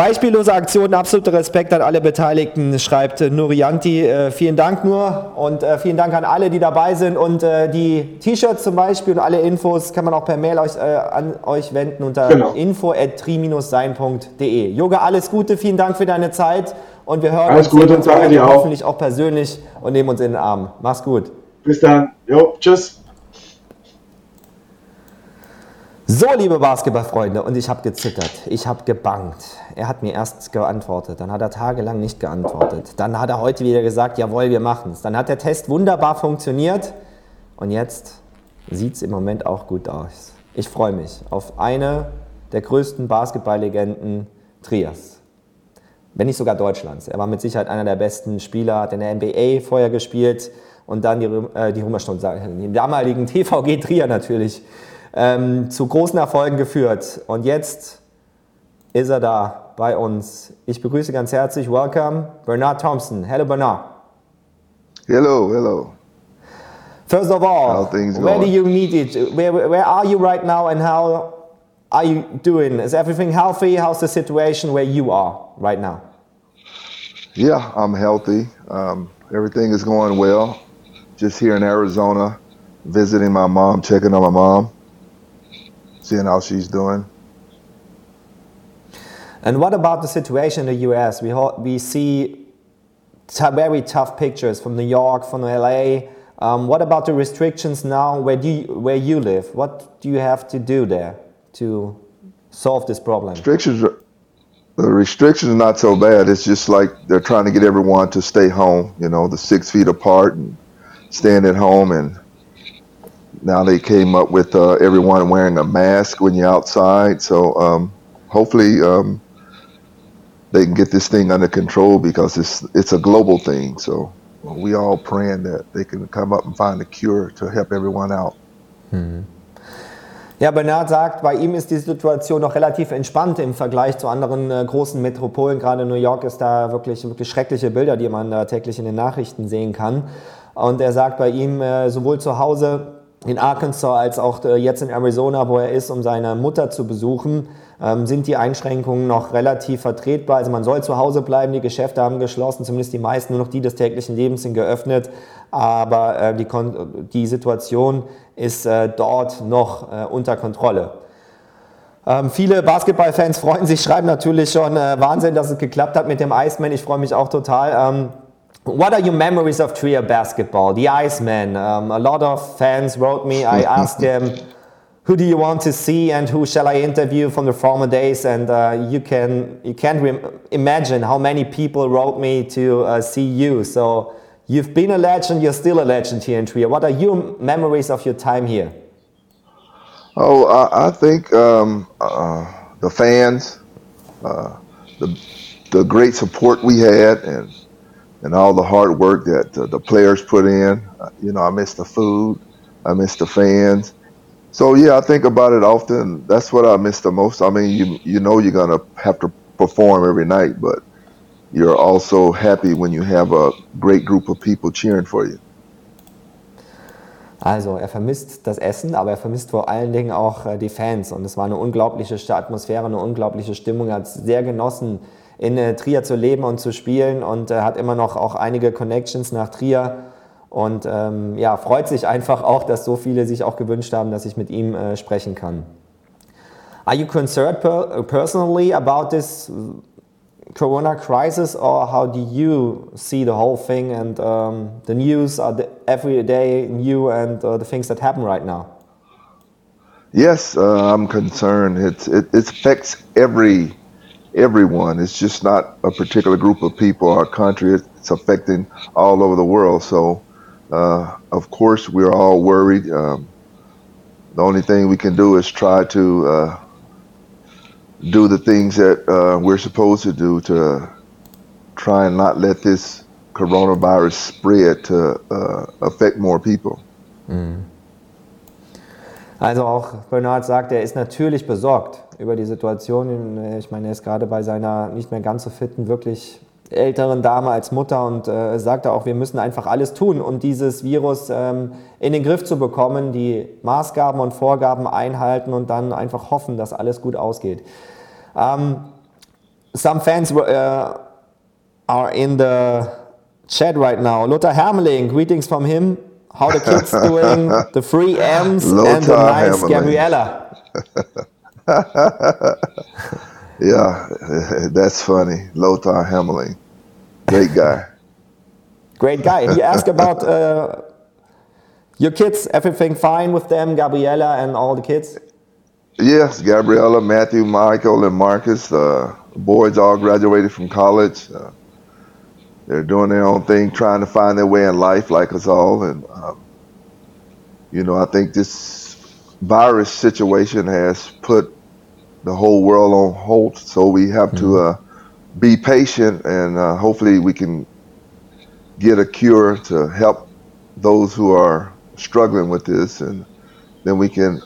Speaker 5: Beispiellose Aktion, absoluter Respekt an alle Beteiligten, schreibt Nurianti. Äh, vielen Dank nur und äh, vielen Dank an alle, die dabei sind. Und äh, die T-Shirts zum Beispiel und alle Infos kann man auch per Mail euch, äh, an euch wenden unter genau. info.tri-sein.de. Yoga, alles Gute, vielen Dank für deine Zeit und wir hören
Speaker 6: alles uns, Gute, uns
Speaker 5: hoffentlich auch persönlich und nehmen uns in den Arm. Mach's gut.
Speaker 6: Bis dann. Jo, tschüss.
Speaker 5: So, liebe Basketballfreunde, und ich habe gezittert, ich habe gebangt. Er hat mir erst geantwortet, dann hat er tagelang nicht geantwortet. Dann hat er heute wieder gesagt, jawohl, wir machen es. Dann hat der Test wunderbar funktioniert und jetzt sieht es im Moment auch gut aus. Ich freue mich auf eine der größten Basketballlegenden Trias. Wenn nicht sogar Deutschlands. Er war mit Sicherheit einer der besten Spieler, hat in der NBA vorher gespielt und dann die, äh, die Römerstunde, den damaligen TVG Trier natürlich, ähm, zu großen Erfolgen geführt. Und jetzt ist er da bei uns. Ich begrüße ganz herzlich, welcome, Bernard Thompson. Hello, Bernard.
Speaker 7: Hello, hello.
Speaker 5: First of all, where
Speaker 7: going?
Speaker 5: do you meet it? Where, where are you right now and how are you doing? Is everything healthy? How's the situation where you are right now?
Speaker 7: Yeah, I'm healthy. Um, everything is going well. Just here in Arizona, visiting my mom, checking on my mom, seeing how she's doing.
Speaker 5: And what about the situation in the US? We, we see t- very tough pictures from New York, from LA. Um, what about the restrictions now where, do you, where you live? What do you have to do there to solve this problem?
Speaker 7: Restrictions, are- the restrictions are not so bad. It's just like they're trying to get everyone to stay home. You know, the six feet apart and staying at home. And now they came up with uh, everyone wearing a mask when you're outside. So um, hopefully um, they can get this thing under control because it's it's a global thing. So we all praying that they can come up and find a cure to help everyone out.
Speaker 5: Ja, Bernard sagt, bei ihm ist die Situation noch relativ entspannt im Vergleich zu anderen äh, großen Metropolen. Gerade New York ist da wirklich, wirklich schreckliche Bilder, die man da täglich in den Nachrichten sehen kann. Und er sagt bei ihm äh, sowohl zu Hause in Arkansas als auch äh, jetzt in Arizona, wo er ist, um seine Mutter zu besuchen, ähm, sind die Einschränkungen noch relativ vertretbar. Also man soll zu Hause bleiben, die Geschäfte haben geschlossen, zumindest die meisten, nur noch die des täglichen Lebens sind geöffnet. Aber äh, die, Kon die Situation ist äh, dort noch unter Kontrolle. Ähm, viele Basketballfans <laughs> freuen sich, schreiben natürlich schon äh, Wahnsinn, dass es geklappt hat mit dem Iceman. Ich freue mich auch total. Ähm, what are your memories of Trier basketball? The Iceman. Um, a lot of fans wrote me. I <laughs> asked them, who do you want to see and who shall I interview from the former days? And uh, you can you can't imagine how many people wrote me to uh, see you. So you've been a legend. You're still a legend here in Trier. What are your memories of your time here?
Speaker 7: Oh, I, I think um, uh, the fans, uh, the the great support we had, and and all the hard work that uh, the players put in. Uh, you know, I miss the food, I miss the fans. So yeah, I think about it often. That's what I miss the most. I mean, you you know you're gonna have to perform every night, but you're also happy when you have a great group of people cheering for you.
Speaker 5: Also er vermisst das Essen, aber er vermisst vor allen Dingen auch äh, die Fans. Und es war eine unglaubliche Atmosphäre, eine unglaubliche Stimmung. Er hat sehr genossen, in äh, Trier zu leben und zu spielen und äh, hat immer noch auch einige Connections nach Trier. Und ähm, ja, freut sich einfach auch, dass so viele sich auch gewünscht haben, dass ich mit ihm äh, sprechen kann. Are you concerned per personally about this Corona crisis, or how do you see the whole thing and um, the news are the every day new and uh, the things that happen right now?
Speaker 7: Yes, uh, I'm concerned. It, it affects every everyone. It's just not a particular group of people or country. It's affecting all over the world. So, uh, of course, we're all worried. Um, the only thing we can do is try to uh, do the things that uh, we're supposed to do to try and not let this coronavirus spread to uh, affect more people.
Speaker 5: Also auch Bernard sagt, er ist natürlich besorgt über die Situation. Ich meine, er ist gerade bei seiner nicht mehr ganz so fitten, wirklich älteren Dame als Mutter und äh, sagt auch, wir müssen einfach alles tun, um dieses Virus ähm, in den Griff zu bekommen, die Maßgaben und Vorgaben einhalten und dann einfach hoffen, dass alles gut ausgeht. Um, some fans uh, are in the chat right now. Lothar Hermeling, greetings from him. How the kids doing? <laughs> The three M's and the nice
Speaker 7: Hermeling.
Speaker 5: Gabriella. <laughs>
Speaker 7: Yeah, <laughs> that's funny. Lothar Hemmeling. Great guy.
Speaker 5: Great guy. He asked about uh, your kids. Everything fine with them, Gabriella and all the kids?
Speaker 7: Yes, Gabriella, Matthew, Michael, and Marcus. Uh, boys all graduated from college. Uh, they're doing their own thing, trying to find their way in life like us all. And um, you know, I think this virus situation has put the whole world on hold. So we have to uh, be patient, and uh, hopefully we can get a cure to help those who are struggling with this, and then we can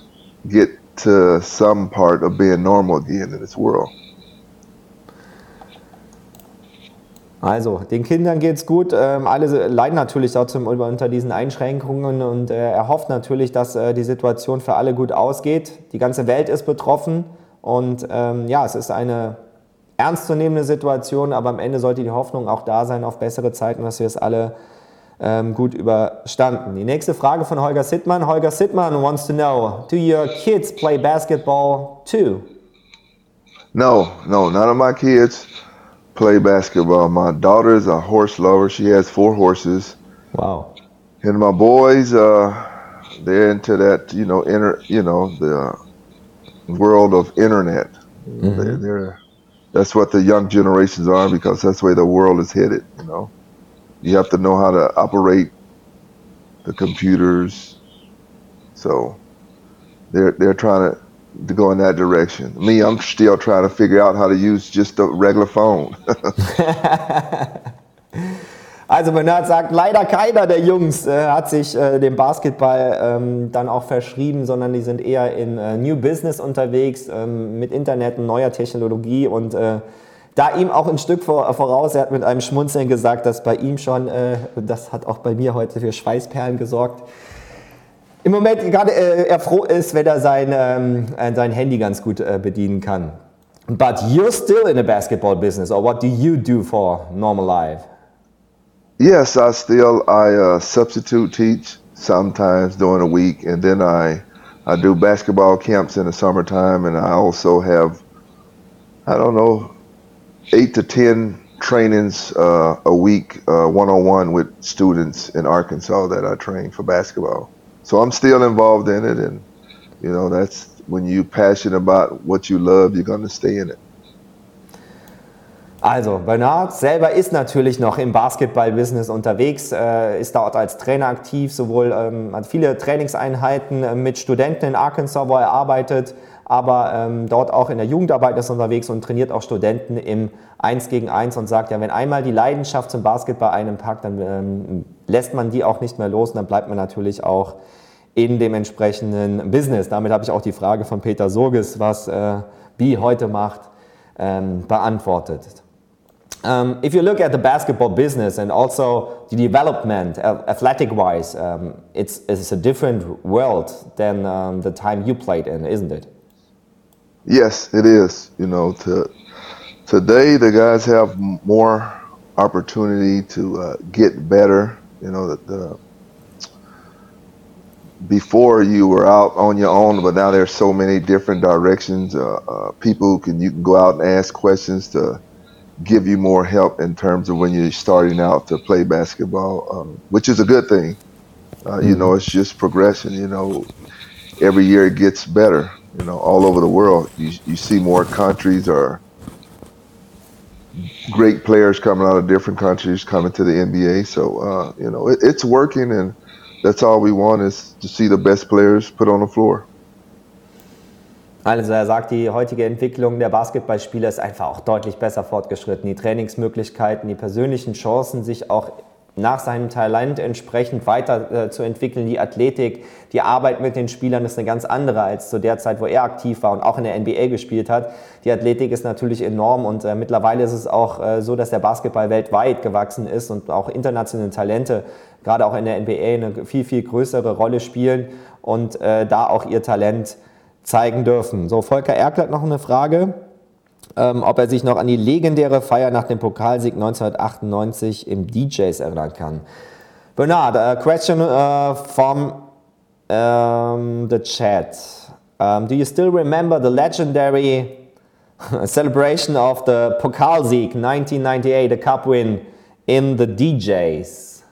Speaker 7: get to some part of being normal again in this world.
Speaker 5: Also, den Kindern geht's gut. Ähm, alle leiden natürlich trotzdem unter diesen Einschränkungen und äh, er hofft natürlich, dass äh, die Situation für alle gut ausgeht. Die ganze Welt ist betroffen und ähm, ja, es ist eine ernstzunehmende Situation, aber am Ende sollte die Hoffnung auch da sein auf bessere Zeiten, dass wir es alle ähm, gut überstanden. Die nächste Frage von Holger Sittmann. Holger Sittmann wants to know, do your kids play basketball too?
Speaker 7: No, no, none of my kids. Play basketball. My daughter is a horse lover. She has four horses.
Speaker 5: Wow.
Speaker 7: And my boys, uh, they're into that, you know, inter, you know, the world of internet. Mm-hmm. They're, they're, that's what the young generations are because that's where the world is headed. You know, you have to know how to operate the computers. So they're they're trying to to go in that direction. Me, I'm still trying to figure out how to use just a regular phone. <laughs>
Speaker 5: also Bernhard sagt, leider keiner der Jungs äh, hat sich äh, dem Basketball ähm, dann auch verschrieben, sondern die sind eher in äh, New Business unterwegs, ähm, mit Internet und neuer Technologie und äh, da ihm auch ein Stück voraus, er hat mit einem Schmunzeln gesagt, dass bei ihm schon, äh, das hat auch bei mir heute für Schweißperlen gesorgt, im Moment gerade äh, er froh ist, wenn er sein, ähm, äh, sein Handy ganz gut äh, bedienen kann. But you're still in the basketball business, or what do you do for normal life?
Speaker 7: Yes, I still I uh, substitute teach sometimes during the week, and then I I do basketball camps in the summertime, and I also have I don't know eight to ten trainings uh, a week, one on one with students in Arkansas that I train for basketball. So I'm still involved in it, and you know that's when you passionate about what you love, you're gonna stay in it.
Speaker 5: Also, Bernard selber ist natürlich noch im Basketball-Business unterwegs, äh, ist dort als Trainer aktiv, sowohl ähm, hat viele Trainingseinheiten äh, mit Studenten in Arkansas, wo er arbeitet, aber ähm, dort auch in der Jugendarbeit ist unterwegs und trainiert auch Studenten im 1 gegen 1 und sagt, ja, wenn einmal die Leidenschaft zum Basketball einen packt, dann ähm, lässt man die auch nicht mehr los und dann bleibt man natürlich auch in dem entsprechenden Business. Damit habe ich auch die Frage von Peter Sorges, was äh, Bi heute macht, ähm, beantwortet. Um, if you look at the basketball business and also the development, uh, athletic-wise, um, it's, it's a different world than um, the time you played in, isn't it?
Speaker 7: Yes, it is. You know, to, today the guys have more opportunity to uh, get better. You know, the, the, before you were out on your own, but now there's so many different directions. Uh, uh, people can you can go out and ask questions to give you more help in terms of when you're starting out to play basketball, um, which is a good thing. Mm-hmm. You know, it's just progression. You know, every year it gets better you know, all over the world. You, you see more countries or great players coming out of different countries coming to the NBA. So, uh, you know, it, it's working, and that's all we want is to see the best players put on the floor.
Speaker 5: Also er sagt, die heutige Entwicklung der Basketballspieler ist einfach auch deutlich besser fortgeschritten. Die Trainingsmöglichkeiten, die persönlichen Chancen, sich auch nach seinem Talent entsprechend weiterzuentwickeln. Äh, die Athletik, die Arbeit mit den Spielern ist eine ganz andere als zu der Zeit, wo er aktiv war und auch in der NBA gespielt hat. Die Athletik ist natürlich enorm und äh, mittlerweile ist es auch äh, so, dass der Basketball weltweit gewachsen ist und auch internationale Talente, gerade auch in der NBA, eine viel, viel größere Rolle spielen und äh, da auch ihr Talent zeigen dürfen. So, Volker Erkl hat noch eine Frage ähm, ob er sich noch an die legendäre Feier nach dem Pokalsieg 1998 im DJs erinnern kann. Bernard, a question uh, from um, the chat. Um, do you still remember the legendary <laughs> celebration of the Pokalsieg 1998, the cup win in the DJs?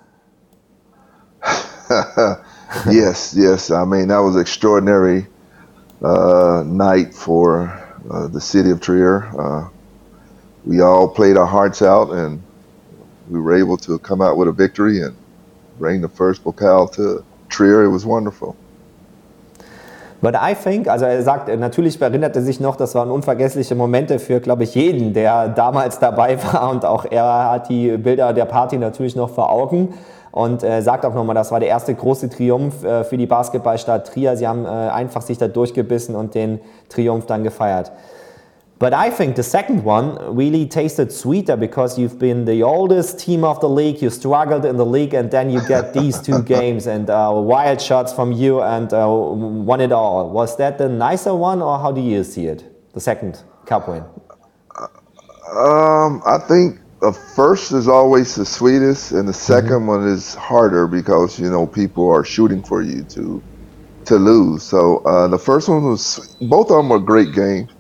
Speaker 5: <laughs>
Speaker 7: yes, yes. I mean, that was extraordinary uh, night for uh, the city of Trier. Uh, we all played our hearts out, and we were able to come out with a victory and bring the first Pokal to Trier. It was wonderful.
Speaker 5: But I think, also er sagt, natürlich erinnert er sich noch, das waren unvergessliche Momente für, glaube ich, jeden, der damals dabei <laughs> war und auch er hat die Bilder der Party natürlich noch vor Augen und äh, sagt auch nochmal, das war der erste große Triumph äh, für die Basketballstadt Trier. Sie haben äh, einfach sich da durchgebissen und den Triumph dann gefeiert. But I think the second one really tasted sweeter because you've been the oldest team of the league, you struggled in the league, and then you get these two <laughs> games and uh, wild shots from you and uh, won it all. Was that the nicer one, or how do you see it? The second cup win?
Speaker 7: Um, I think the first is always the sweetest, and the 2nd mm-hmm. one is harder because you know people are shooting for you to to lose. So uh, the first one was both of them were great games.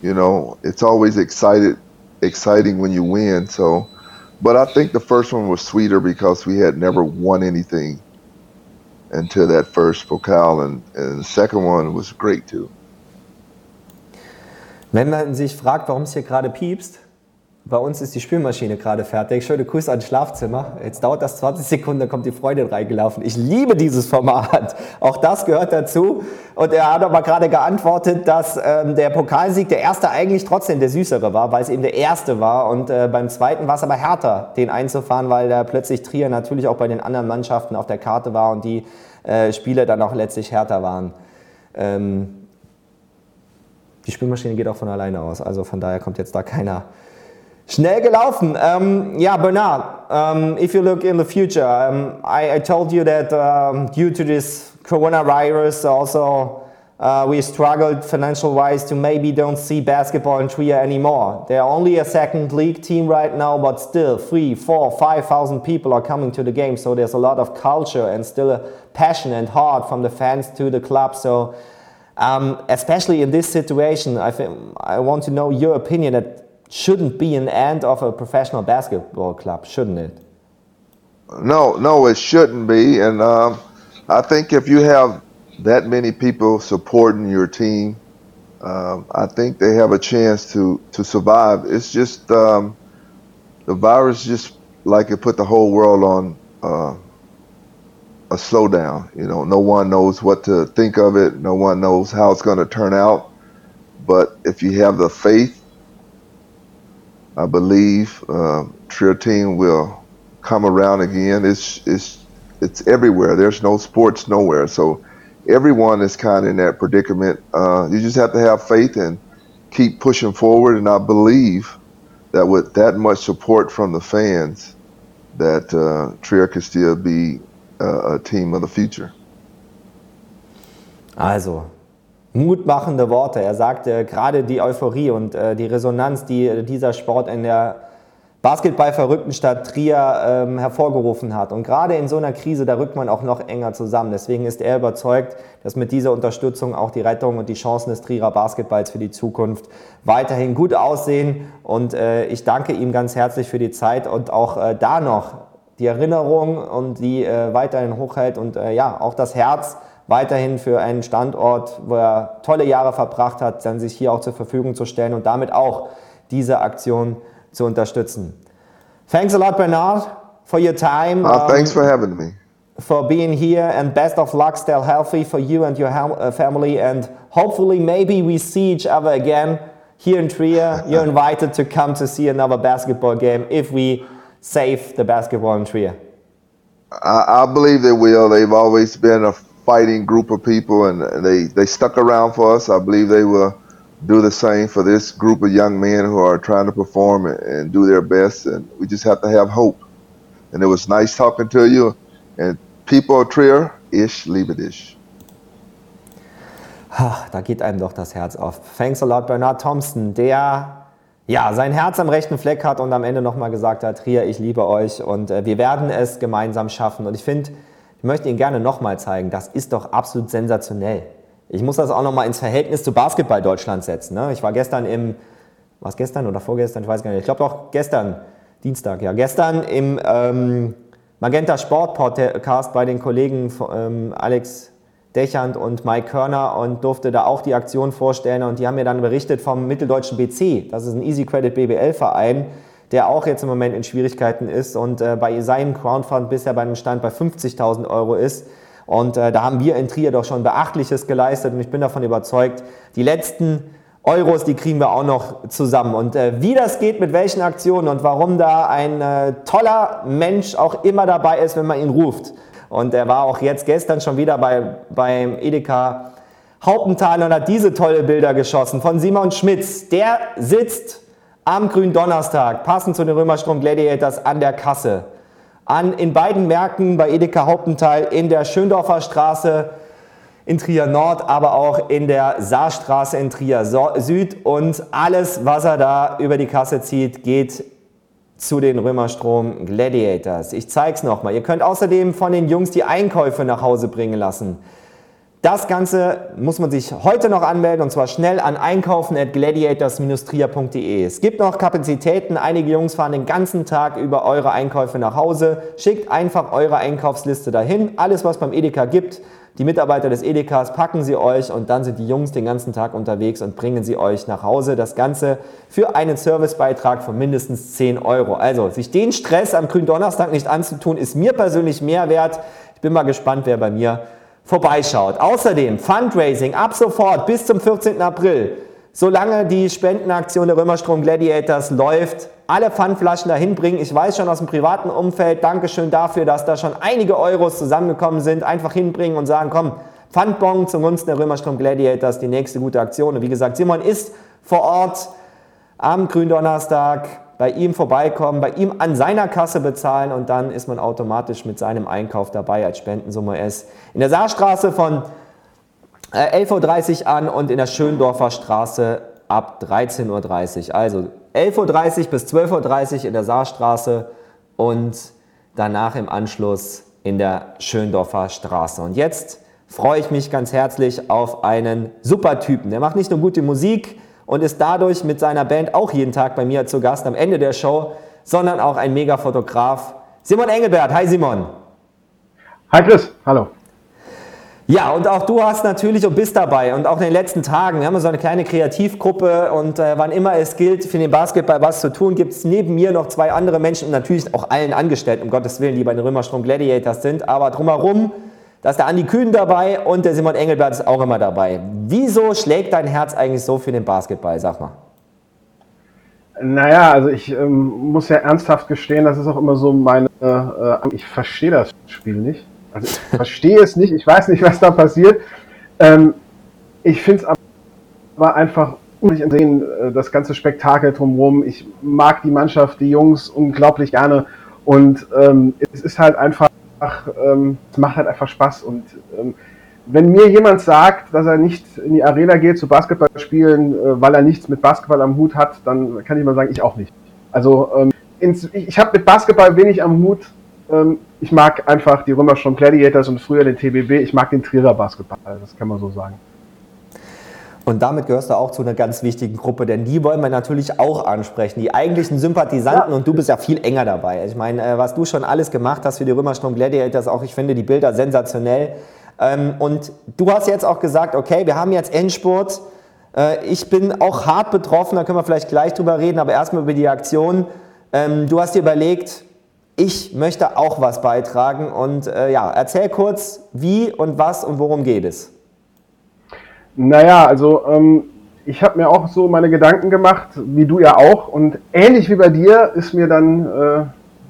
Speaker 7: You know, it's always excited, exciting when you win. So, but I think the first one was sweeter because we had never won anything until that first Pokal, and, and the second one was great too.
Speaker 5: Wenn man sich fragt, warum es hier gerade piepst, Bei uns ist die Spülmaschine gerade fertig. Schöne Grüße ans Schlafzimmer. Jetzt dauert das 20 Sekunden, dann kommt die Freundin reingelaufen. Ich liebe dieses Format. Auch das gehört dazu. Und er hat aber gerade geantwortet, dass ähm, der Pokalsieg der erste eigentlich trotzdem der süßere war, weil es eben der erste war. Und äh, beim zweiten war es aber härter, den einzufahren, weil da plötzlich Trier natürlich auch bei den anderen Mannschaften auf der Karte war und die äh, Spiele dann auch letztlich härter waren. Ähm, die Spülmaschine geht auch von alleine aus. Also von daher kommt jetzt da keiner Schnell gelaufen. Um, yeah, Bernard, um, if you look in the future, um, I, I, told you that um, due to this coronavirus, also uh, we struggled financial wise to maybe don't see basketball in Trier anymore. They're only a second league team right now, but still three, four, five thousand people are coming to the game. So there's a lot of culture and still a passion and heart from the fans to the club. So um, especially in this situation, I, think, I want to know your opinion that shouldn't be an end of a professional basketball club, shouldn't it?
Speaker 7: No, no, it shouldn't be. And um, I think if you have that many people supporting your team, um, I think they have a chance to to survive. It's just um, the virus, just like it put the whole world on uh, a slowdown. You know, no one knows what to think of it. No one knows how it's going to turn out. But if you have the faith I believe uh, Trier team will come around again. It's it's it's everywhere. There's no sports nowhere, so everyone is kind of in that predicament. Uh, you just have to have faith and keep pushing forward. And I believe that with that much support from the fans, that uh, Trier could still be a, a team of the future.
Speaker 5: Also, mutmachende Worte. Er sagte, gerade die Euphorie und äh, die Resonanz, die dieser Sport in der basketballverrückten Stadt Trier ähm, hervorgerufen hat. Und gerade in so einer Krise, da rückt man auch noch enger zusammen. Deswegen ist er überzeugt, dass mit dieser Unterstützung auch die Rettung und die Chancen des Trierer Basketballs für die Zukunft weiterhin gut aussehen. Und äh, ich danke ihm ganz herzlich für die Zeit und auch äh, da noch die Erinnerung und die äh, weiterhin hochhält und äh, ja, auch das Herz, weiterhin für einen Standort, wo er tolle Jahre verbracht hat, dann sich hier auch zur Verfügung zu stellen und damit auch diese Aktion zu unterstützen. Thanks a lot, Bernard, for your time.
Speaker 7: Uh, thanks for having me.
Speaker 5: For being here and best of luck, stay healthy for you and your uh, family and hopefully maybe we see each other again here in Trier. <laughs> You're invited to come to see another basketball game if we save the basketball in Trier.
Speaker 7: I, I believe they will. They've always been a fighting group of people, and they, they stuck around for us. I believe they will do the same for this group of young men who are trying to perform and, and do their best. And we just have to have hope. And it was nice talking to you. And people of Trier, ish, leave it ish.
Speaker 5: Da geht einem doch das Herz auf. Thanks a lot, Bernard Thompson, der ja sein Herz am rechten Fleck hat und am Ende nochmal gesagt hat: Trier, ich liebe euch und äh, wir werden es gemeinsam schaffen. Und ich finde, ich möchte Ihnen gerne nochmal zeigen, das ist doch absolut sensationell. Ich muss das auch nochmal ins Verhältnis zu Basketball Deutschland setzen. Ne? Ich war gestern im, was gestern oder vorgestern, ich weiß gar nicht, ich glaube doch gestern, Dienstag, ja, gestern im ähm, Magenta Sport Podcast bei den Kollegen ähm, Alex Dechand und Mike Körner und durfte da auch die Aktion vorstellen und die haben mir dann berichtet vom Mitteldeutschen BC, das ist ein Easy Credit BBL Verein, der auch jetzt im Moment in Schwierigkeiten ist und äh, bei seinem Crowdfund bisher bei einem Stand bei 50.000 Euro ist. Und äh, da haben wir in Trier doch schon Beachtliches geleistet und ich bin davon überzeugt, die letzten Euros, die kriegen wir auch noch zusammen. Und äh, wie das geht, mit welchen Aktionen und warum da ein äh, toller Mensch auch immer dabei ist, wenn man ihn ruft. Und er war auch jetzt gestern schon wieder bei, beim Edeka Hauptenthal und hat diese tolle Bilder geschossen von Simon Schmitz. Der sitzt am Gründonnerstag, passend zu den Römerstrom Gladiators, an der Kasse. An, in beiden Märkten bei Edeka Hauptenthal in der Schöndorfer Straße in Trier Nord, aber auch in der Saarstraße in Trier Süd. Und alles, was er da über die Kasse zieht, geht zu den Römerstrom Gladiators. Ich zeige es nochmal. Ihr könnt außerdem von den Jungs die Einkäufe nach Hause bringen lassen. Das Ganze muss man sich heute noch anmelden und zwar schnell an einkaufen at gladiators-trier.de. Es gibt noch Kapazitäten. Einige Jungs fahren den ganzen Tag über eure Einkäufe nach Hause. Schickt einfach eure Einkaufsliste dahin. Alles, was beim Edeka gibt, die Mitarbeiter des Edekas packen sie euch und dann sind die Jungs den ganzen Tag unterwegs und bringen sie euch nach Hause. Das Ganze für einen Servicebeitrag von mindestens 10 Euro. Also sich den Stress am grünen Donnerstag nicht anzutun, ist mir persönlich mehr wert. Ich bin mal gespannt, wer bei mir vorbeischaut. Außerdem Fundraising ab sofort bis zum 14. April, solange die Spendenaktion der Römerstrom Gladiators läuft, alle Pfandflaschen dahin bringen. Ich weiß schon aus dem privaten Umfeld, Dankeschön dafür, dass da schon einige Euros zusammengekommen sind. Einfach hinbringen und sagen, komm, Pfandbon zum Gunsten der Römerstrom Gladiators, die nächste gute Aktion. Und wie gesagt, Simon ist vor Ort am Gründonnerstag bei ihm vorbeikommen, bei ihm an seiner Kasse bezahlen und dann ist man automatisch mit seinem Einkauf dabei als Spendensumme S. In der Saarstraße von 11.30 äh, Uhr an und in der Schöndorfer Straße ab 13.30 Uhr. Also 11.30 Uhr bis 12.30 Uhr in der Saarstraße und danach im Anschluss in der Schöndorfer Straße. Und jetzt freue ich mich ganz herzlich auf einen super Typen. Der macht nicht nur gute Musik, und ist dadurch mit seiner Band auch jeden Tag bei mir zu Gast am Ende der Show, sondern auch ein Mega-Fotograf. Simon Engelbert, hi Simon.
Speaker 8: Hi Chris, hallo.
Speaker 5: Ja, und auch du hast natürlich und bist dabei und auch in den letzten Tagen, wir haben so eine kleine Kreativgruppe und äh, wann immer es gilt, für den Basketball was zu tun, gibt es neben mir noch zwei andere Menschen und natürlich auch allen Angestellten, um Gottes Willen, die bei den Römerstrom Gladiators sind, aber drumherum da ist der Andi Kühn dabei und der Simon Engelbert ist auch immer dabei. Wieso schlägt dein Herz eigentlich so für den Basketball? Sag mal.
Speaker 8: Naja, also ich ähm, muss ja ernsthaft gestehen, das ist auch immer so meine, äh, ich verstehe das Spiel nicht. Also ich <laughs> verstehe es nicht, ich weiß nicht, was da passiert. Ähm, ich finde es aber einfach unheimlich sehen, äh, das ganze Spektakel drumherum. Ich mag die Mannschaft, die Jungs unglaublich gerne und ähm, es ist halt einfach ähm, es macht halt einfach Spaß. Und ähm, wenn mir jemand sagt, dass er nicht in die Arena geht zu Basketball spielen, äh, weil er nichts mit Basketball am Hut hat, dann kann ich mal sagen, ich auch nicht. Also ähm, ins, ich, ich habe mit Basketball wenig am Hut. Ähm, ich mag einfach die Römer schon Gladiators und früher den TBB. Ich mag den Trierer Basketball, das kann man so sagen.
Speaker 5: Und damit gehörst du auch zu einer ganz wichtigen Gruppe, denn die wollen wir natürlich auch ansprechen. Die eigentlichen Sympathisanten ja. und du bist ja viel enger dabei. Ich meine, äh, was du schon alles gemacht hast für die Römerstrom Gladiators, auch ich finde die Bilder sensationell. Ähm, und du hast jetzt auch gesagt, okay, wir haben jetzt Endspurt. Äh, ich bin auch hart betroffen, da können wir vielleicht gleich drüber reden, aber erstmal über die Aktion. Ähm, du hast dir überlegt, ich möchte auch was beitragen und äh, ja, erzähl kurz, wie und was und worum geht es.
Speaker 8: Naja, also ähm, ich habe mir auch so meine Gedanken gemacht, wie du ja auch. Und ähnlich wie bei dir ist mir dann äh,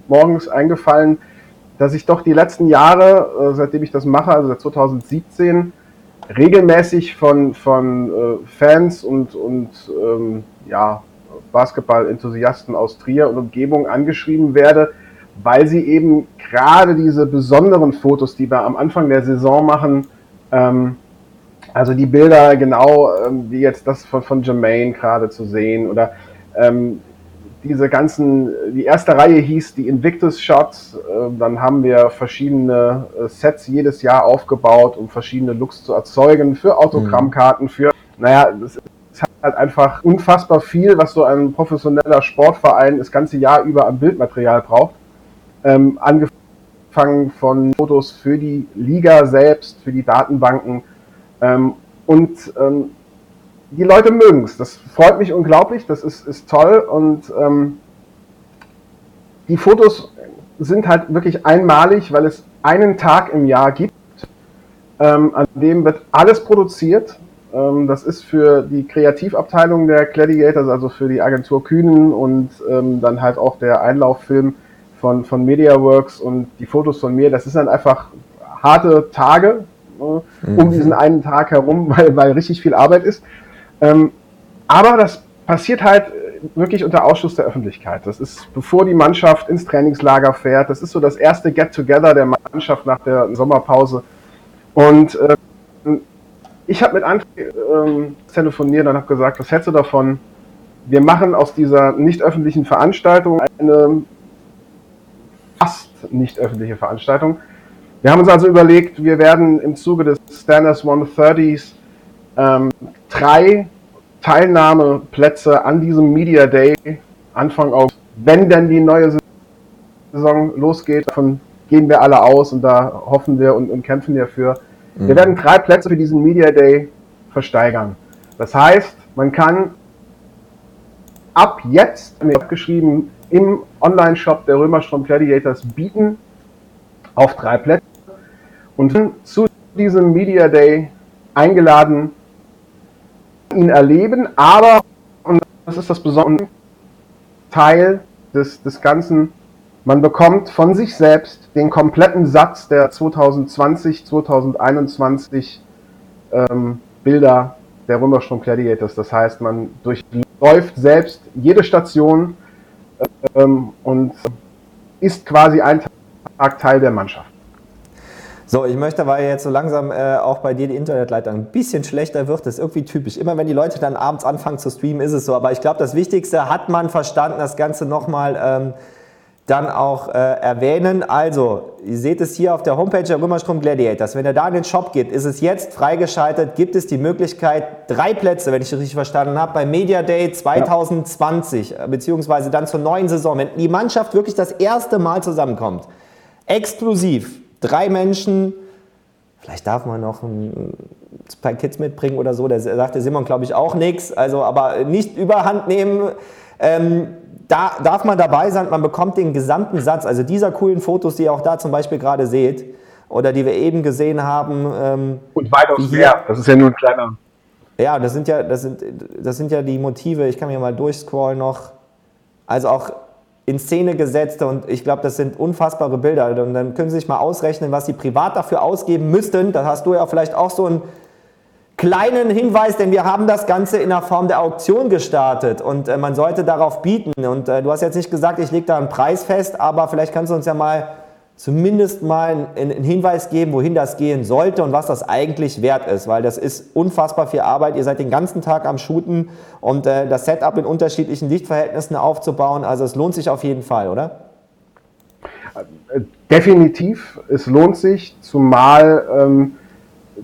Speaker 8: morgens eingefallen, dass ich doch die letzten Jahre, äh, seitdem ich das mache, also seit 2017, regelmäßig von, von äh, Fans und, und ähm, ja, Basketball-Enthusiasten aus Trier und Umgebung angeschrieben werde, weil sie eben gerade diese besonderen Fotos, die wir am Anfang der Saison machen, ähm, also die Bilder genau, ähm, wie jetzt das von, von Jermaine gerade zu sehen oder ähm, diese ganzen, die erste Reihe hieß die Invictus Shots, äh, dann haben wir verschiedene äh, Sets jedes Jahr aufgebaut, um verschiedene Looks zu erzeugen, für Autogrammkarten, für, naja, das ist halt einfach unfassbar viel, was so ein professioneller Sportverein das ganze Jahr über an Bildmaterial braucht. Ähm, angefangen von Fotos für die Liga selbst, für die Datenbanken, ähm, und ähm, die Leute mögen es. Das freut mich unglaublich, das ist, ist toll. Und ähm, die Fotos sind halt wirklich einmalig, weil es einen Tag im Jahr gibt, Ähm, an dem wird alles produziert. Ähm, das ist für die Kreativabteilung der Gladiators, also für die Agentur Kühnen und ähm, dann halt auch der Einlauffilm von, von MediaWorks und die Fotos von mir. Das ist dann einfach harte Tage mhm. um diesen einen Tag herum, <laughs> weil, weil richtig viel Arbeit ist. Ähm, aber das passiert halt wirklich unter Ausschluss der Öffentlichkeit. Das ist, bevor die Mannschaft ins Trainingslager fährt. Das ist so das erste Get-Together der Mannschaft nach der Sommerpause. Und äh, ich habe mit André ähm, telefoniert und habe gesagt, was hältst du davon? Wir machen aus dieser nicht öffentlichen Veranstaltung eine fast nicht öffentliche Veranstaltung. Wir haben uns also überlegt, wir werden im Zuge des Standards 130s ähm, drei Teilnahmeplätze an diesem Media Day Anfang August, wenn denn die neue Saison losgeht, davon gehen wir alle aus und da hoffen wir und, und kämpfen wir für. Mhm. Wir werden drei Plätze für diesen Media Day versteigern. Das heißt, man kann ab jetzt, abgeschrieben, im Online-Shop der Römerstrom Gladiators bieten auf drei Plätze und zu diesem Media Day eingeladen ihn erleben, aber, und das ist das besondere Teil des, des Ganzen, man bekommt von sich selbst den kompletten Satz der 2020, 2021 ähm, Bilder der Römerstrom Gladiators. Das heißt, man durchläuft selbst jede Station ähm, und ist quasi ein Tag Teil der Mannschaft.
Speaker 5: So, ich möchte, weil jetzt so langsam äh, auch bei dir die Internetleitung ein bisschen schlechter wird, das ist irgendwie typisch. Immer wenn die Leute dann abends anfangen zu streamen, ist es so. Aber ich glaube, das Wichtigste hat man verstanden, das Ganze nochmal ähm, dann auch äh, erwähnen. Also, ihr seht es hier auf der Homepage der Römerstrom Gladiators. Wenn ihr da in den Shop geht, ist es jetzt freigeschaltet, gibt es die Möglichkeit, drei Plätze, wenn ich das richtig verstanden habe, bei Media Day 2020, ja. Äh, beziehungsweise dann zur neuen Saison, wenn die Mannschaft wirklich das erste Mal zusammenkommt. Exklusiv drei Menschen, vielleicht darf man noch ein paar Kids mitbringen oder so, da sagte Simon, glaube ich, auch nichts, also aber nicht überhand nehmen. Ähm, da darf man dabei sein, man bekommt den gesamten Satz, also dieser coolen Fotos, die ihr auch da zum Beispiel gerade seht, oder die wir eben gesehen haben. Ähm,
Speaker 8: Und weitaus mehr, das ist ja nur ein kleiner.
Speaker 5: Ja, das sind ja, das sind, das sind ja die Motive, ich kann mir mal durchscrollen noch. Also auch in Szene gesetzte und ich glaube, das sind unfassbare Bilder. Und dann können Sie sich mal ausrechnen, was Sie privat dafür ausgeben müssten. Da hast du ja vielleicht auch so einen kleinen Hinweis, denn wir haben das Ganze in der Form der Auktion gestartet und äh, man sollte darauf bieten. Und äh, du hast jetzt nicht gesagt, ich lege da einen Preis fest, aber vielleicht kannst du uns ja mal zumindest mal einen Hinweis geben, wohin das gehen sollte und was das eigentlich wert ist, weil das ist unfassbar viel Arbeit. Ihr seid den ganzen Tag am Shooten und äh, das Setup in unterschiedlichen Lichtverhältnissen aufzubauen, also es lohnt sich auf jeden Fall, oder?
Speaker 8: Definitiv, es lohnt sich, zumal ähm,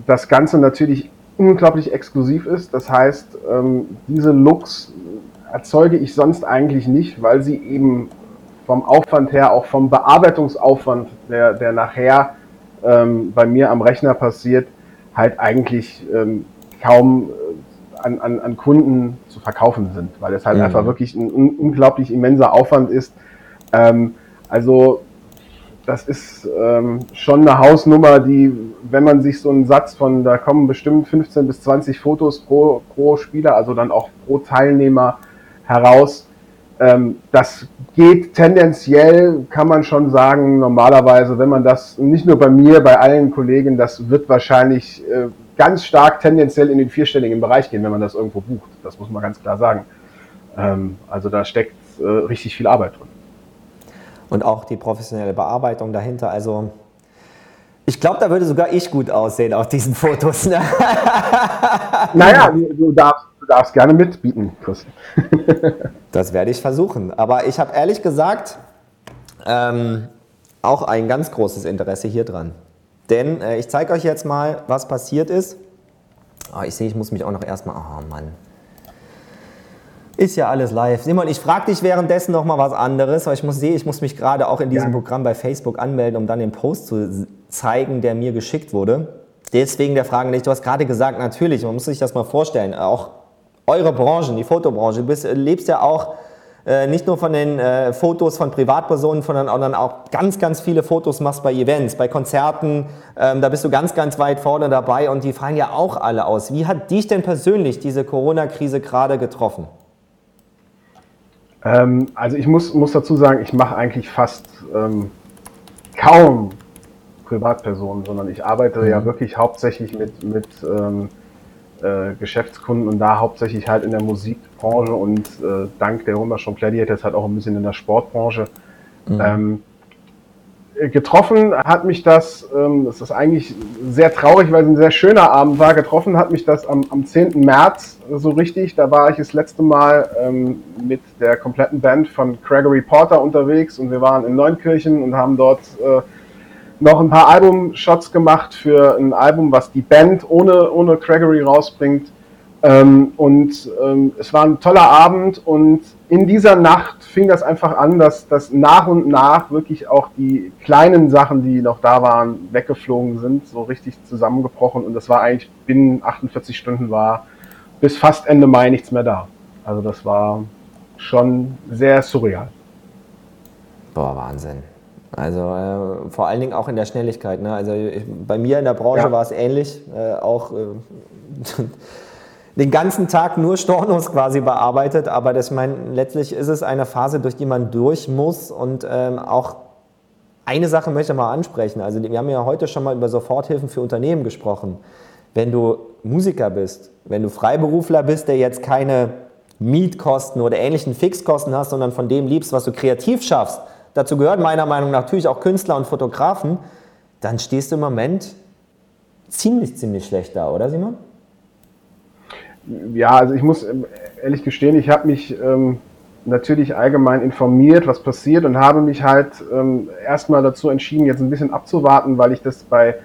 Speaker 8: das Ganze natürlich unglaublich exklusiv ist. Das heißt, ähm, diese Looks erzeuge ich sonst eigentlich nicht, weil sie eben vom Aufwand her, auch vom Bearbeitungsaufwand, der, der nachher ähm, bei mir am Rechner passiert, halt eigentlich ähm, kaum äh, an, an, an Kunden zu verkaufen sind, weil es halt mhm. einfach wirklich ein, un unglaublich immenser Aufwand ist. Ähm, also das ist ähm, schon eine Hausnummer, die, wenn man sich so einen Satz von, da kommen bestimmt 15 bis 20 Fotos pro, pro Spieler, also dann auch pro Teilnehmer heraus, das geht tendenziell, kann man schon sagen, normalerweise, wenn man das, nicht nur bei mir, bei allen Kollegen, das wird wahrscheinlich äh, ganz stark tendenziell in den vierstelligen Bereich gehen, wenn man das irgendwo bucht. Das muss man ganz klar sagen. Ähm, also da steckt äh, richtig viel Arbeit drin.
Speaker 5: Und auch die professionelle Bearbeitung dahinter. Also ich glaube, da würde sogar ich gut aussehen auf diesen Fotos. Ne? <laughs>
Speaker 8: naja, du darfst darfst gerne mitbieten, Chris. <laughs>
Speaker 5: das werde ich versuchen. Aber ich habe ehrlich gesagt ähm, auch ein ganz großes Interesse hier dran. Denn äh, ich zeige euch jetzt mal, was passiert ist. Oh, ich sehe, ich muss mich auch noch erstmal. Oh Mann. Ist ja alles live. Simon, ich frage dich währenddessen noch mal was anderes, weil ich muss sehen, ich muss mich gerade auch in diesem ja. Programm bei Facebook anmelden, um dann den Post zu zeigen, der mir geschickt wurde. Deswegen der Frage nicht, du hast gerade gesagt, natürlich, man muss sich das mal vorstellen, auch eure Branchen, die Fotobranche, du bist, lebst ja auch äh, nicht nur von den äh, Fotos von Privatpersonen, sondern auch ganz, ganz viele Fotos machst bei Events, bei Konzerten. Ähm, da bist du ganz, ganz weit vorne dabei und die fallen ja auch alle aus. Wie hat dich denn persönlich diese Corona-Krise gerade getroffen?
Speaker 8: Ähm, also ich muss, muss dazu sagen, ich mache eigentlich fast ähm, kaum Privatpersonen, sondern ich arbeite mhm. ja wirklich hauptsächlich mit, mit ähm, äh, Geschäftskunden und da hauptsächlich halt in der Musikbranche und äh, dank der plädiert jetzt halt auch ein bisschen in der Sportbranche. Mhm. Ähm, getroffen hat mich das, ähm, das ist eigentlich sehr traurig, weil es ein sehr schöner Abend war, getroffen hat mich das am, am 10. März so richtig. Da war ich das letzte Mal ähm, mit der kompletten Band von Gregory Porter unterwegs und wir waren in Neunkirchen und haben dort äh, noch ein paar Album-Shots gemacht für ein Album, was die Band ohne, ohne Gregory rausbringt. Ähm, und ähm, es war ein toller Abend und in dieser Nacht fing das einfach an, dass, dass nach und nach wirklich auch die kleinen Sachen, die noch da waren, weggeflogen sind, so richtig zusammengebrochen und das war eigentlich binnen 48 Stunden war bis fast Ende Mai nichts mehr da. Also das war schon sehr surreal.
Speaker 5: Boah, Wahnsinn. Also äh, vor allen Dingen auch in der Schnelligkeit. Ne? Also ich, bei mir in der Branche ja. war es ähnlich. Äh, auch äh, <laughs> den ganzen Tag nur Stornos quasi bearbeitet, aber das, mein, letztlich ist es eine Phase, durch die man durch muss und ähm, auch eine Sache möchte ich mal ansprechen. Also wir haben ja heute schon mal über Soforthilfen für Unternehmen gesprochen. Wenn du Musiker bist, wenn du Freiberufler bist, der jetzt keine Mietkosten oder ähnlichen Fixkosten hast, sondern von dem liebst, was du kreativ schaffst, dazu gehört meiner Meinung nach natürlich auch Künstler und Fotografen, dann stehst du im Moment ziemlich, ziemlich schlecht da, oder Simon?
Speaker 8: Ja, also ich muss ähm, ehrlich gestehen, ich habe mich ähm, natürlich allgemein informiert, was passiert und habe mich halt ähm, erstmal dazu entschieden, jetzt ein bisschen abzuwarten, weil ich das bei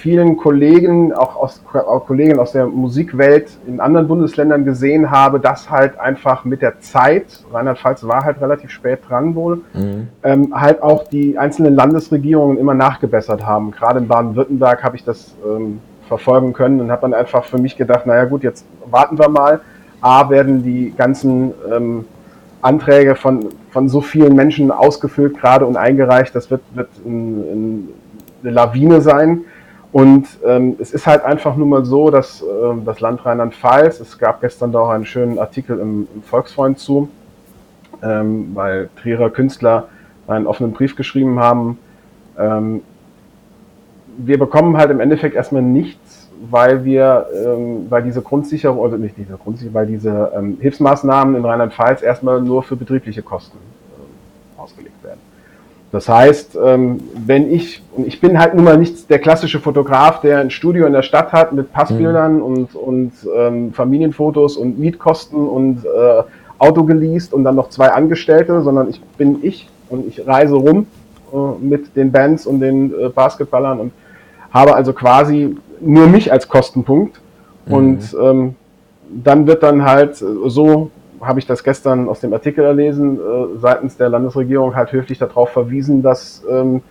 Speaker 8: vielen Kollegen, auch aus auch Kollegen aus der Musikwelt in anderen Bundesländern gesehen habe, dass halt einfach mit der Zeit, Rheinland-Pfalz war halt relativ spät dran wohl, mhm. ähm, halt auch die einzelnen Landesregierungen immer nachgebessert haben. Gerade in Baden-Württemberg habe ich das ähm, verfolgen können und habe dann einfach für mich gedacht, naja gut, jetzt warten wir mal. A, werden die ganzen ähm, Anträge von, von so vielen Menschen ausgefüllt gerade und eingereicht, das wird, wird ein, ein, eine Lawine sein. Und ähm, es ist halt einfach nur mal so, dass ähm, das Land Rheinland-Pfalz, es gab gestern da auch einen schönen Artikel im, im Volksfreund zu, ähm, weil Trierer Künstler einen offenen Brief geschrieben haben. Ähm, wir bekommen halt im Endeffekt erstmal nichts, weil wir, ähm, weil diese Grundsicherung, oder nicht diese Grundsicherung, weil diese ähm, Hilfsmaßnahmen in Rheinland-Pfalz erstmal nur für betriebliche Kosten äh, ausgelegt werden. Das heißt, ähm, wenn ich, und ich bin halt nun mal nicht der klassische Fotograf, der ein Studio in der Stadt hat mit Passbildern mhm. und, und ähm, Familienfotos und Mietkosten und äh, Auto geleast und dann noch zwei Angestellte, sondern ich bin ich und ich reise rum äh, mit den Bands und den äh, Basketballern und habe also quasi nur mich als Kostenpunkt. Mhm. Und ähm, dann wird dann halt so habe ich das gestern aus dem Artikel erlesen, äh, seitens der Landesregierung halt höflich darauf verwiesen, dass ähm,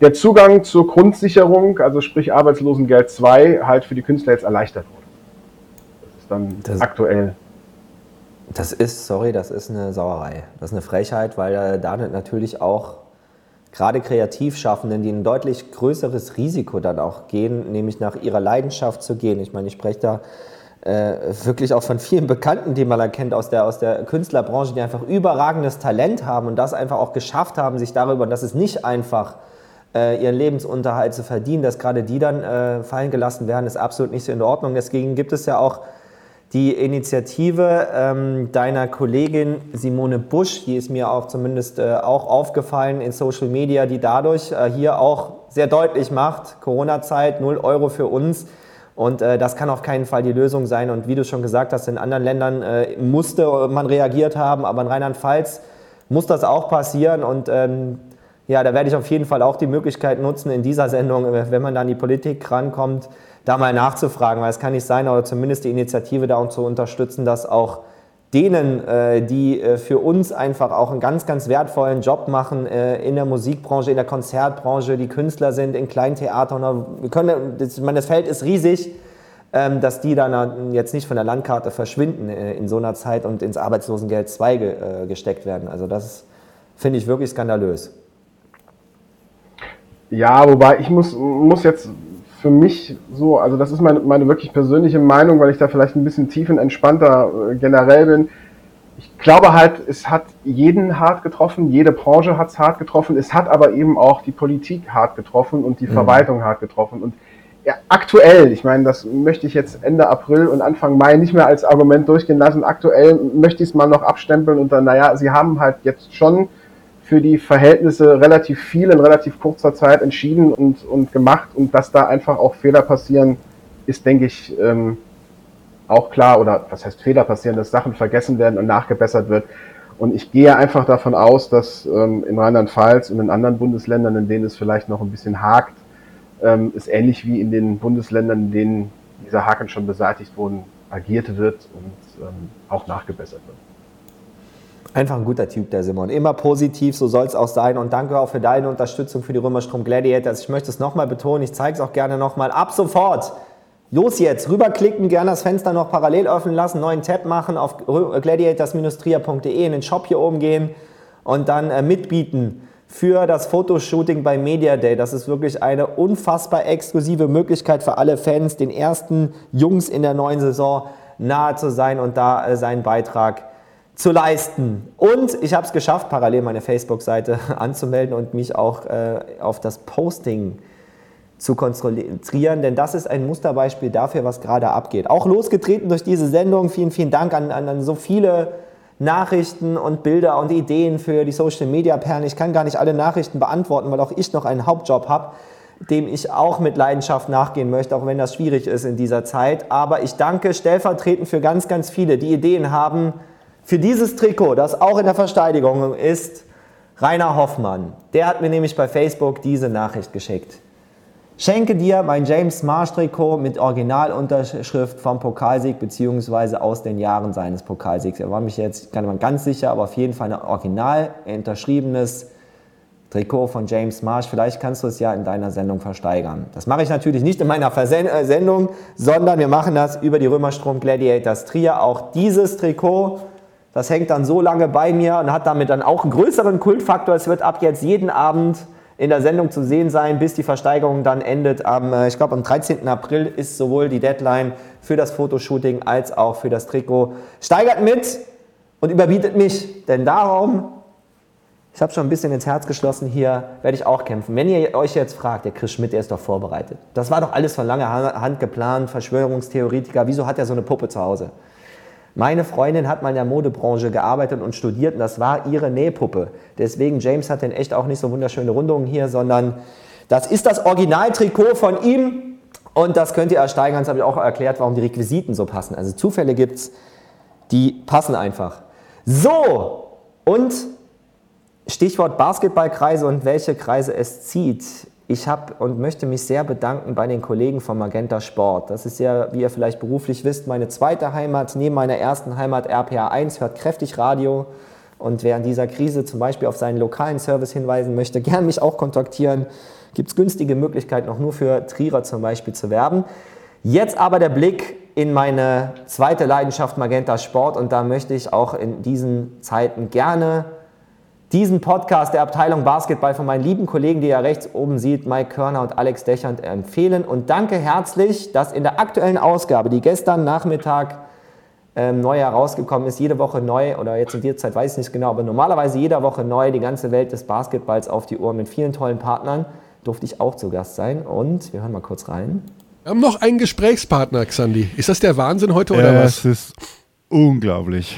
Speaker 8: der Zugang zur Grundsicherung, also sprich Arbeitslosengeld 2, halt für die Künstler jetzt erleichtert wurde. Das ist dann das, aktuell.
Speaker 5: Das ist, sorry, das ist eine Sauerei. Das ist eine Frechheit, weil äh, damit natürlich auch gerade Kreativschaffenden, die ein deutlich größeres Risiko dann auch gehen, nämlich nach ihrer Leidenschaft zu gehen. Ich meine, ich spreche da äh, wirklich auch von vielen Bekannten, die man erkennt aus der, aus der Künstlerbranche, die einfach überragendes Talent haben und das einfach auch geschafft haben, sich darüber, dass es nicht einfach äh, ihren Lebensunterhalt zu verdienen, dass gerade die dann äh, fallen gelassen werden, ist absolut nicht so in Ordnung. Deswegen gibt es ja auch die Initiative ähm, deiner Kollegin Simone Busch, die ist mir auch zumindest äh, auch aufgefallen in Social Media, die dadurch äh, hier auch sehr deutlich macht, Corona-Zeit, 0 Euro für uns, und äh, das kann auf keinen Fall die Lösung sein. Und wie du schon gesagt hast, in anderen Ländern äh, musste man reagiert haben, aber in Rheinland-Pfalz muss das auch passieren. Und ähm, ja, da werde ich auf jeden Fall auch die Möglichkeit nutzen, in dieser Sendung, äh, wenn man dann an die Politik rankommt, da mal nachzufragen, weil es kann nicht sein, oder zumindest die Initiative da zu unterstützen, dass auch denen, äh, die äh, für uns einfach auch einen ganz, ganz wertvollen Job machen äh, in der Musikbranche, in der Konzertbranche, die Künstler sind, in kleinen Theatern. Wir können, das, meine, das Feld ist riesig, ähm, dass die dann jetzt nicht von der Landkarte verschwinden in so einer Zeit und ins Arbeitslosengeld 2 ge, äh, gesteckt werden. Also das finde ich wirklich skandalös.
Speaker 8: Ja, wobei ich muss, muss jetzt für mich so, also das ist meine, meine wirklich persönliche Meinung, weil ich da vielleicht ein bisschen tiefenentspannter äh, generell bin. Ich glaube halt, es hat jeden hart getroffen, jede Branche hat es hart getroffen, es hat aber eben auch die Politik hart getroffen und die mhm. Verwaltung hart getroffen. Und ja, aktuell, ich meine, das möchte ich jetzt Ende April und Anfang Mai nicht mehr als Argument durchgehen lassen. Aktuell möchte ich es mal noch abstempeln und dann, naja, sie haben halt jetzt schon für die Verhältnisse relativ viel in relativ kurzer Zeit entschieden und, und gemacht und dass da einfach auch Fehler passieren, ist, denke ich, ähm, auch klar oder was heißt Fehler passieren, dass Sachen vergessen werden und nachgebessert wird. Und ich gehe einfach davon aus, dass ähm, in Rheinland-Pfalz und in anderen Bundesländern, in denen es vielleicht noch ein bisschen hakt, ähm, ist ähnlich wie in den Bundesländern, in denen dieser Haken schon beseitigt wurden, agiert wird und ähm, auch nachgebessert wird.
Speaker 5: Einfach ein guter Typ, der Simon. Immer positiv, so soll es auch sein. Und danke auch für deine Unterstützung für die Römerstrom Gladiators. Ich möchte es nochmal betonen, ich zeige es auch gerne nochmal. Ab sofort, los jetzt, rüberklicken, gerne das Fenster noch parallel öffnen lassen, neuen Tab machen, auf gladiators-tria.de in den Shop hier oben gehen und dann äh, mitbieten für das Fotoshooting bei Media Day. Das ist wirklich eine unfassbar exklusive Möglichkeit für alle Fans, den ersten Jungs in der neuen Saison nahe zu sein und da äh, seinen Beitrag zu leisten. Und ich habe es geschafft, parallel meine Facebook-Seite <laughs> anzumelden und mich auch äh, auf das Posting zu konzentrieren, denn das ist ein Musterbeispiel dafür, was gerade abgeht. Auch losgetreten durch diese Sendung. Vielen, vielen Dank an, an, an so viele Nachrichten und Bilder und Ideen für die Social Media Perlen. Ich kann gar nicht alle Nachrichten beantworten, weil auch ich noch einen Hauptjob habe, dem ich auch mit Leidenschaft nachgehen möchte, auch wenn das schwierig ist in dieser Zeit. Aber ich danke stellvertretend für ganz, ganz viele, die Ideen haben für dieses Trikot, das auch in der Verteidigung ist. Rainer Hoffmann, der hat mir nämlich bei Facebook diese Nachricht geschickt. Schenke dir mein James Marsh Trikot mit Originalunterschrift vom Pokalsieg bzw. aus den Jahren seines Pokalsiegs. Er war mich jetzt kann man ganz sicher, aber auf jeden Fall ein original unterschriebenes Trikot von James Marsh. Vielleicht kannst du es ja in deiner Sendung versteigern. Das mache ich natürlich nicht in meiner Versen äh, Sendung, sondern wir machen das über die Römerstrom Gladiators Trier. Auch dieses Trikot, das hängt dann so lange bei mir und hat damit dann auch einen größeren Kultfaktor. Es wird ab jetzt jeden Abend in der Sendung zu sehen sein, bis die Versteigerung dann endet. Am, äh, ich glaube, am 13. April ist sowohl die Deadline für das Fotoshooting als auch für das Trikot. Steigert mit und überbietet mich, denn darum, ich habe schon ein bisschen ins Herz geschlossen hier, werde ich auch kämpfen. Wenn ihr euch jetzt fragt, der Chris Schmidt, der ist doch vorbereitet. Das war doch alles von langer Hand geplant, Verschwörungstheoretiker. Wieso hat er so eine Puppe zu Hause? Meine Freundin hat mal in der Modebranche gearbeitet und studiert und das war ihre Nähpuppe. Deswegen, James hat denn echt auch nicht so wunderschöne Rundungen hier, sondern das ist das Originaltrikot von ihm und das könnt ihr ersteigern. Das habe ich auch erklärt, warum die Requisiten so passen. Also Zufälle gibt es, die passen einfach. So, und Stichwort Basketballkreise und welche Kreise es zieht. Ich habe und möchte mich sehr bedanken bei den Kollegen von Magenta Sport. Das ist ja, wie ihr vielleicht beruflich wisst, meine zweite Heimat. Neben meiner ersten Heimat RPA 1 hört kräftig Radio. Und wer in dieser Krise zum Beispiel auf seinen lokalen Service hinweisen möchte, <laughs> gern mich auch kontaktieren. Gibt es günstige Möglichkeiten, auch nur für Trierer zum Beispiel zu werben. Jetzt aber der Blick in meine zweite Leidenschaft Magenta Sport und da möchte ich auch in diesen Zeiten gerne diesen Podcast der Abteilung Basketball von meinen lieben Kollegen, die ihr rechts oben sieht, Mike Körner und Alex Dechand empfehlen. Und danke herzlich, dass in der aktuellen Ausgabe, die gestern Nachmittag ähm, neu herausgekommen ist, jede Woche neu, oder jetzt in dieser Zeit weiß ich nicht genau, aber normalerweise jede Woche neu, die ganze Welt des Basketballs auf die Uhr mit vielen tollen Partnern, durfte ich auch zu Gast sein. Und wir hören mal kurz rein.
Speaker 9: Wir haben noch einen Gesprächspartner, Xandi. Ist das der Wahnsinn heute oder
Speaker 10: äh,
Speaker 9: was?
Speaker 10: Es ist unglaublich.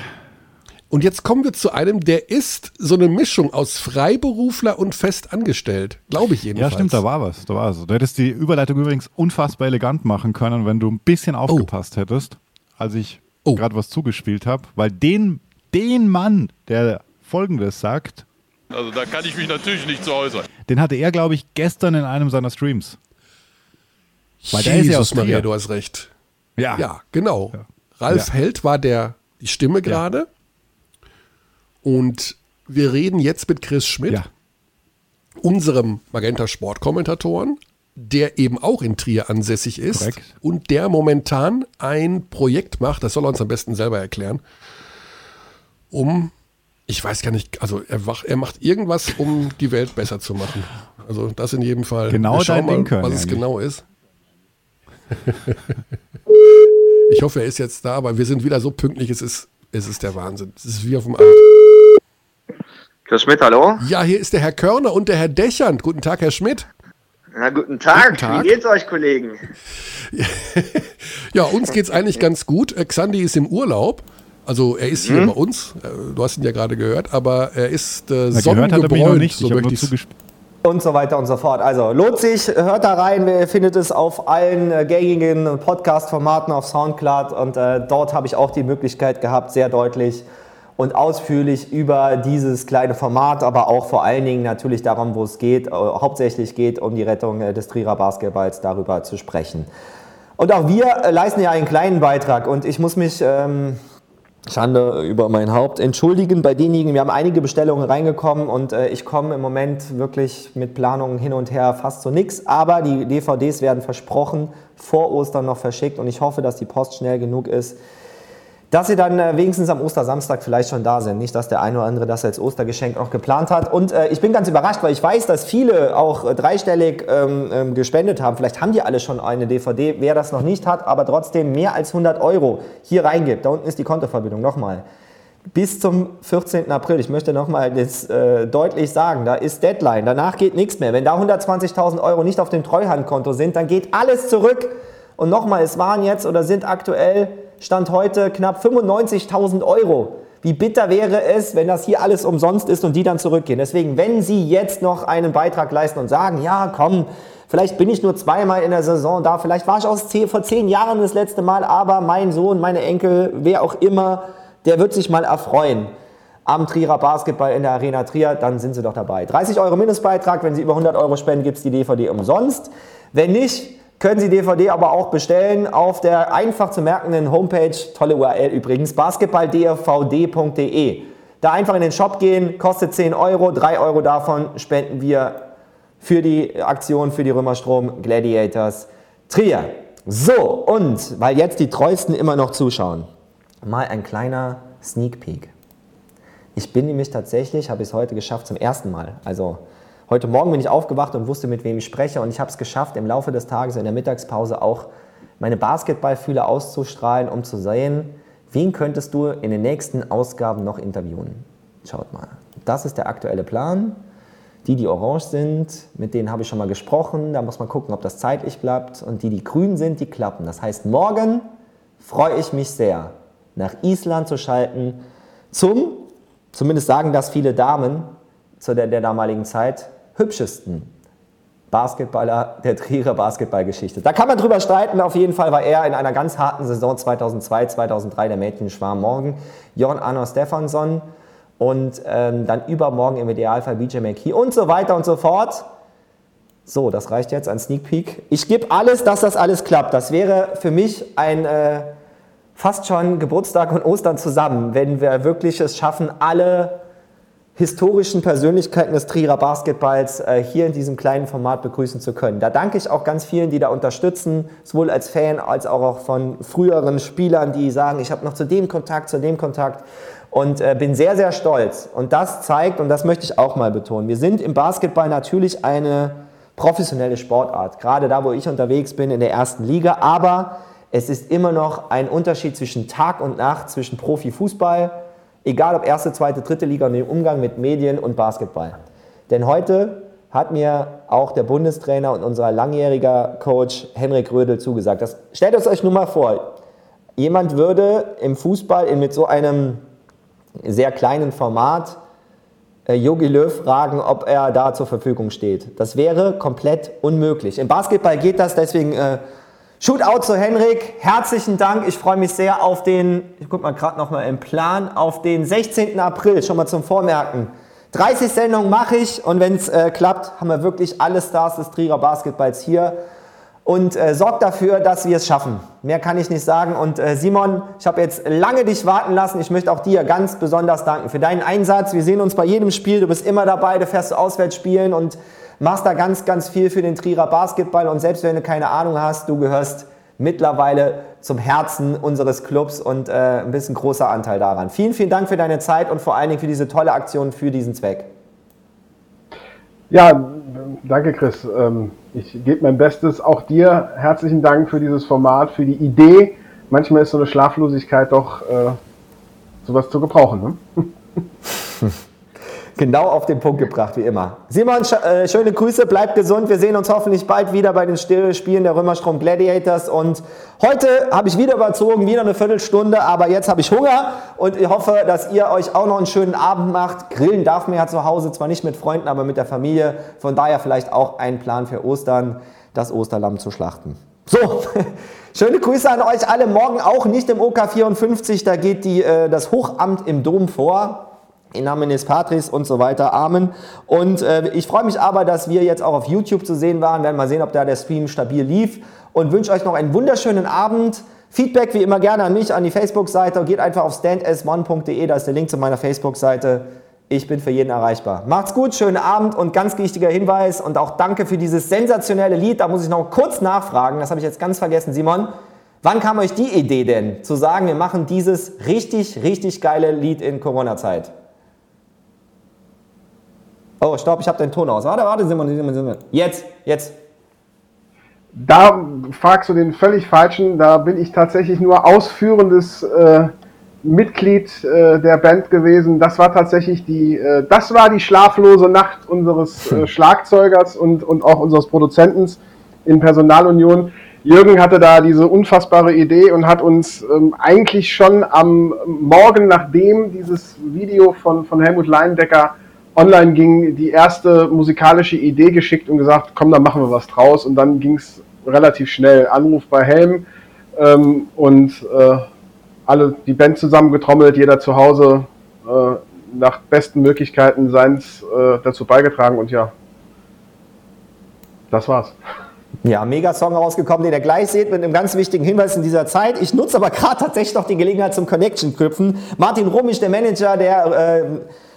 Speaker 9: Und jetzt kommen wir zu einem, der ist so eine Mischung aus Freiberufler und festangestellt. Glaube ich jedenfalls.
Speaker 10: Ja, stimmt, da war was. Da war was. Du hättest die Überleitung übrigens unfassbar elegant machen können, wenn du ein bisschen aufgepasst oh. hättest, als ich oh. gerade was zugespielt habe. Weil den, den Mann, der Folgendes sagt.
Speaker 11: Also da kann ich mich natürlich nicht zu äußern.
Speaker 10: Den hatte er, glaube ich, gestern in einem seiner Streams.
Speaker 9: Weil Jesus der ist ja aus Maria, du hast recht.
Speaker 10: Ja.
Speaker 9: Ja, genau. Ja. Ralf ja. Held war der, die Stimme gerade. Und wir reden jetzt mit Chris Schmidt,
Speaker 10: ja.
Speaker 9: unserem Magenta Sport-Kommentatoren. der eben auch in Trier ansässig ist
Speaker 10: Korrekt.
Speaker 9: und der momentan ein Projekt macht, das soll er uns am besten selber erklären, um, ich weiß gar nicht, also er, er macht irgendwas, um die Welt besser zu machen. Also das in jedem Fall.
Speaker 10: Genau
Speaker 9: Wir schauen mal,
Speaker 10: Ding, Körny,
Speaker 9: was es genau ist. <laughs> ich hoffe, er ist jetzt da, aber wir sind wieder so pünktlich, es ist, es ist der Wahnsinn. Es ist wie auf dem Amt.
Speaker 12: Chris Schmidt, hallo?
Speaker 9: Ja, hier ist der Herr Körner und der Herr Dächernd. Guten Tag, Herr Schmidt.
Speaker 12: Na, guten Tag.
Speaker 9: Guten Tag.
Speaker 12: Wie geht's euch, Kollegen? <laughs>
Speaker 9: Ja, uns geht's eigentlich ganz gut. Äh, Xandi ist im Urlaub. Also er ist hier
Speaker 12: Mhm.
Speaker 9: bei uns. Äh, Du hast ihn ja gerade gehört, aber er ist äh,
Speaker 10: Na,
Speaker 9: sonnengebräunt,
Speaker 10: nicht.
Speaker 9: so
Speaker 10: Ich habe
Speaker 9: möchte
Speaker 10: zugespielt.
Speaker 5: Und so weiter und so fort. Also lohnt sich, hört da rein, ihr findet es auf allen äh, gängigen Podcast-Formaten auf Soundcloud und äh, dort habe ich auch die Möglichkeit gehabt, sehr deutlich und ausführlich über dieses kleine Format, aber auch vor allen Dingen natürlich darum, wo es geht, äh, hauptsächlich geht um die Rettung äh, des Trierer Basketballs, darüber zu sprechen. Und auch wir äh, leisten ja einen kleinen Beitrag und ich muss mich ähm, Schande über mein Haupt. Entschuldigen bei denjenigen, wir haben einige Bestellungen reingekommen und äh, ich komme im Moment wirklich mit Planungen hin und her fast zu nichts. Aber die DVDs werden versprochen vor Ostern noch verschickt und ich hoffe, dass die Post schnell genug ist, dass sie dann äh, wenigstens am Ostersamstag vielleicht schon da sind. Nicht, dass der eine oder andere das als Ostergeschenk noch geplant hat. Und äh, ich bin ganz überrascht, weil ich weiß, dass viele auch äh, dreistellig ähm, ähm, gespendet haben. Vielleicht haben die alle schon eine DVD. Wer das noch nicht hat, aber trotzdem mehr als 100 Euro hier reingibt. Da unten ist die Kontoverbindung. Nochmal. Bis zum 14. April, ich möchte nochmal das äh, deutlich sagen, da ist Deadline, danach geht nichts mehr. Wenn da 120.000 Euro nicht auf dem Treuhandkonto sind, dann geht alles zurück. Und nochmal, es waren jetzt oder sind aktuell, Stand heute, knapp 95.000 Euro. Wie bitter wäre es, wenn das hier alles umsonst ist und die dann zurückgehen. Deswegen, wenn Sie jetzt noch einen Beitrag leisten und sagen, ja, komm, vielleicht bin ich nur zweimal in der Saison da, vielleicht war ich auch zehn- vor zehn Jahren das letzte Mal, aber mein Sohn, meine Enkel, wer auch immer, der wird sich mal erfreuen am Trierer Basketball in der Arena Trier, dann sind Sie doch dabei. 30 Euro Mindestbeitrag, wenn Sie über 100 Euro spenden, gibt es die DVD umsonst. Wenn nicht, können Sie DVD aber auch bestellen auf der einfach zu merkenden Homepage, tolle URL übrigens, basketballdvd.de. Da einfach in den Shop gehen, kostet 10 Euro, 3 Euro davon spenden wir für die Aktion für die Römerstrom Gladiators Trier. So, und weil jetzt die Treuesten immer noch zuschauen, mal ein kleiner Sneak Peek. Ich bin nämlich tatsächlich, habe ich es heute geschafft zum ersten Mal. Also heute Morgen bin ich aufgewacht und wusste, mit wem ich spreche. Und ich habe es geschafft, im Laufe des Tages in der Mittagspause auch meine Basketballfühle auszustrahlen, um zu sehen, wen könntest du in den nächsten Ausgaben noch interviewen. Schaut mal, das ist der aktuelle Plan. Die, die orange sind, mit denen habe ich schon mal gesprochen. Da muss man gucken, ob das zeitlich klappt. Und die, die grün sind, die klappen. Das heißt, morgen freue ich mich sehr, nach Island zu schalten zum, zumindest sagen das viele Damen zu der, der damaligen Zeit, hübschesten Basketballer der Trierer Basketballgeschichte. Da kann man drüber streiten. Auf jeden Fall war er in einer ganz harten Saison 2002, 2003 der Mädchenschwarm morgen. Jon Arno Stefansson und ähm, dann übermorgen im Idealfall BJ McKee und so weiter und so fort. So, das reicht jetzt ein Sneak Peek. Ich gebe alles, dass das alles klappt. Das wäre für mich ein äh, fast schon Geburtstag und Ostern zusammen, wenn wir wirklich es schaffen, alle historischen Persönlichkeiten des Trierer Basketballs äh, hier in diesem kleinen Format begrüßen zu können. Da danke ich auch ganz vielen, die da unterstützen, sowohl als Fan als auch von früheren Spielern, die sagen, ich habe noch zu dem Kontakt, zu dem Kontakt und äh, bin sehr, sehr stolz. Und das zeigt, und das möchte ich auch mal betonen, wir sind im Basketball natürlich eine professionelle Sportart, gerade da, wo ich unterwegs bin in der ersten Liga, aber es ist immer noch ein Unterschied zwischen Tag und Nacht, zwischen Profifußball, egal ob erste, zweite, dritte Liga und dem Umgang mit Medien und Basketball. Denn heute hat mir auch der Bundestrainer und unser langjähriger Coach Henrik Rödel zugesagt. Das, stellt es euch nur mal vor, jemand würde im Fußball mit so einem sehr kleinen Format äh, Jogi Löw fragen, ob er da zur Verfügung steht. Das wäre komplett unmöglich. Im Basketball geht das, deswegen äh, Shootout zu Henrik. Herzlichen Dank. Ich freue mich sehr auf den, ich gucke mal gerade noch mal im Plan, auf den 16. April, schon mal zum Vormerken. 30 Sendungen mache ich und wenn es äh, klappt, haben wir wirklich alle Stars des Trierer Basketballs hier und äh, sorgt dafür, dass wir es schaffen. Mehr kann ich nicht sagen. Und äh, Simon, ich habe jetzt lange dich warten lassen. Ich möchte auch dir ganz besonders danken für deinen Einsatz. Wir sehen uns bei jedem Spiel. Du bist immer dabei, du fährst zu Auswärtsspielen und machst da ganz, ganz viel für den Trierer Basketball und selbst wenn du keine Ahnung hast, du gehörst mittlerweile zum Herzen unseres Clubs und äh, ein bisschen großer Anteil daran. Vielen, vielen Dank für deine Zeit und vor allen Dingen für diese tolle Aktion für diesen Zweck.
Speaker 8: Ja, danke Chris. Ähm, ich gebe mein Bestes. Auch dir herzlichen Dank für dieses Format, für die Idee. Manchmal ist so eine Schlaflosigkeit doch äh, sowas zu gebrauchen. Ne? <laughs>
Speaker 5: Genau auf den Punkt gebracht, wie immer. Simon, äh, schöne Grüße, bleibt gesund. Wir sehen uns hoffentlich bald wieder bei den Spielen der Römerstrom Gladiators. Und heute habe ich wieder überzogen, wieder eine Viertelstunde, aber jetzt habe ich Hunger und ich hoffe, dass ihr euch auch noch einen schönen Abend macht. Grillen darf man ja zu Hause, zwar nicht mit Freunden, aber mit der Familie. Von daher vielleicht auch ein Plan für Ostern, das Osterlamm zu schlachten. So, <laughs> schöne Grüße an euch alle. Morgen auch nicht im OK 54, da geht die, äh, das Hochamt im Dom vor in Nominis Patris und so weiter. Amen. Und äh, ich freue mich aber, dass wir jetzt auch auf YouTube zu sehen waren. Wir werden mal sehen, ob da der Stream stabil lief. Und wünsche euch noch einen wunderschönen Abend. Feedback wie immer gerne an mich, an die Facebook-Seite. Geht einfach auf stands1.de, da ist der Link zu meiner Facebook-Seite. Ich bin für jeden erreichbar. Macht's gut, schönen Abend und ganz wichtiger Hinweis und auch danke für dieses sensationelle Lied. Da muss ich noch kurz nachfragen, das habe ich jetzt ganz vergessen, Simon. Wann kam euch die Idee denn, zu sagen, wir machen dieses richtig, richtig geile Lied in Corona-Zeit? Oh, stopp, ich habe den Ton aus. Warte, warte, Simon, Simon, Simon. Jetzt, jetzt.
Speaker 8: Da fragst du den völlig falschen. Da bin ich tatsächlich nur ausführendes äh, Mitglied äh, der Band gewesen. Das war tatsächlich die, äh, das war die schlaflose Nacht unseres äh, Schlagzeugers und, und auch unseres Produzenten in Personalunion. Jürgen hatte da diese unfassbare Idee und hat uns ähm, eigentlich schon am Morgen, nachdem dieses Video von, von Helmut Leindecker online ging, die erste musikalische Idee geschickt und gesagt, komm, dann machen wir was draus. Und dann ging es relativ schnell. Anruf bei Helm ähm, und äh, alle die Band zusammengetrommelt, jeder zu Hause äh, nach besten Möglichkeiten seins äh, dazu beigetragen und ja, das war's.
Speaker 5: Ja, mega Song rausgekommen, den ihr gleich seht mit einem ganz wichtigen Hinweis in dieser Zeit. Ich nutze aber gerade tatsächlich noch die Gelegenheit zum Connection-Knüpfen. Martin Rumisch, der Manager, der äh,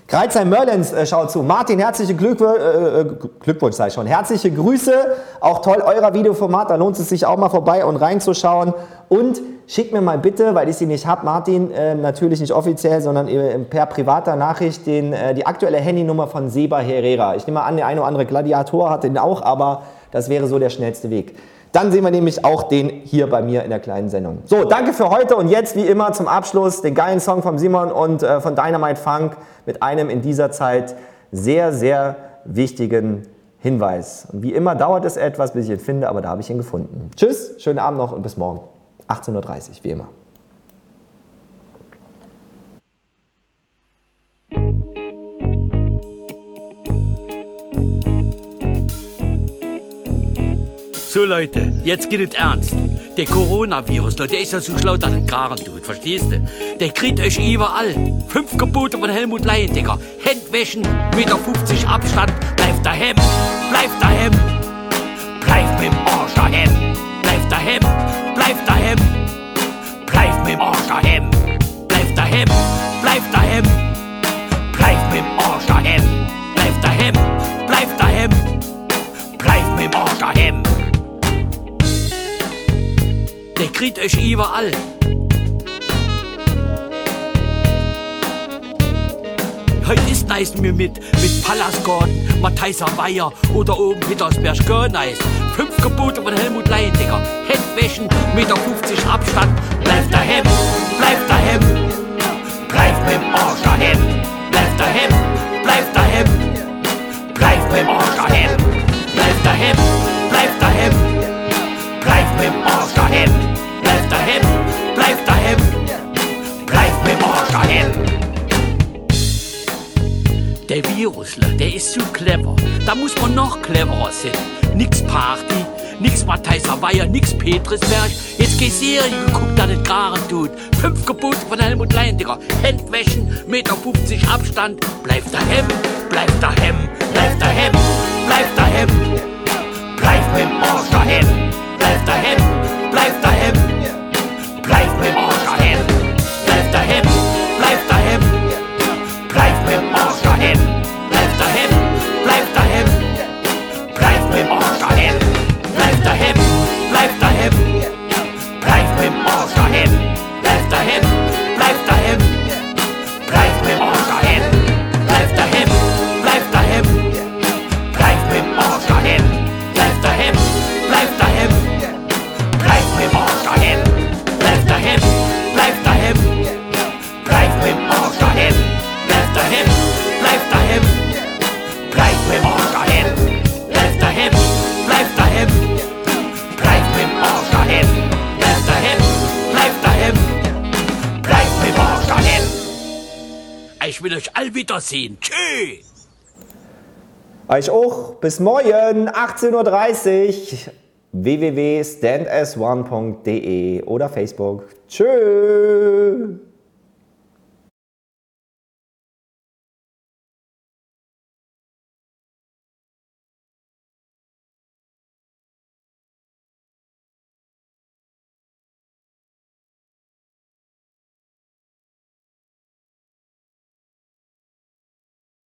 Speaker 5: Kreuzheim Merlins äh, schaut zu. Martin, herzliche Glückwunsch, äh, äh, Glückwunsch sei schon. Herzliche Grüße. Auch toll eurer Videoformat. Da lohnt es sich auch mal vorbei und reinzuschauen. Und schickt mir mal bitte, weil ich sie nicht habe, Martin, äh, natürlich nicht offiziell, sondern äh, per privater Nachricht den, äh, die aktuelle Handynummer von Seba Herrera. Ich nehme an, der eine oder andere Gladiator hat den auch, aber das wäre so der schnellste Weg. Dann sehen wir nämlich auch den hier bei mir in der kleinen Sendung. So, danke für heute und jetzt wie immer zum Abschluss den geilen Song von Simon und äh, von Dynamite Funk mit einem in dieser Zeit sehr, sehr wichtigen Hinweis. Und wie immer dauert es etwas, bis ich ihn finde, aber da habe ich ihn gefunden. Tschüss, schönen Abend noch und bis morgen. 18.30 Uhr, wie immer.
Speaker 13: So Leute, jetzt geht es ernst. Der Coronavirus, der ist ja so schlau, dass er Garen tut, verstehst du? Der kriegt euch überall. Fünf Gebote von Helmut Laiendecker. Handwäschen, Meter 50 Abstand, bleibt daheim, bleibt daheim. Bleibt mit dem Arsch daheim, bleibt daheim, bleibt daheim. Bleibt mit dem Arsch daheim, bleibt daheim, bleibt daheim. Bleibt mit dem Arsch daheim, bleibt daheim, bleibt daheim. Bleibt mit dem Arsch daheim. Kriegt euch überall. Heute ist nice mir mit, mit Pallasgarten, Matthijser Weiher oder oben Petersberg nice. Fünf Gebote von Helmut Leindecker. Handwäschen, Meter 50 Abstand. Bleib daheim, bleib daheim. Bleib mit Arsch daheim. Bleib daheim, bleib daheim. Bleib mit Arsch daheim. Bleib daheim, bleib daheim. Bleib mit Arsch daheim. Virusler, der ist zu clever. Da muss man noch cleverer sein. Nix Party, nix Matthijser Weiher, nix Petrisberg. Jetzt geh Serie geguckt, dass es Garen tut. Fünf Gebote von Helmut Leindiger. Handwäschen, Meter 50 Abstand. Bleib daheim, bleib daheim, bleib daheim, bleib daheim. Bleib mit dem Arsch daheim, bleib daheim, bleib daheim. Bleib mit euch all wiedersehen. Tschüss.
Speaker 5: Euch auch. Bis morgen, 18.30 Uhr. www.stands1.de oder Facebook. Tschüss.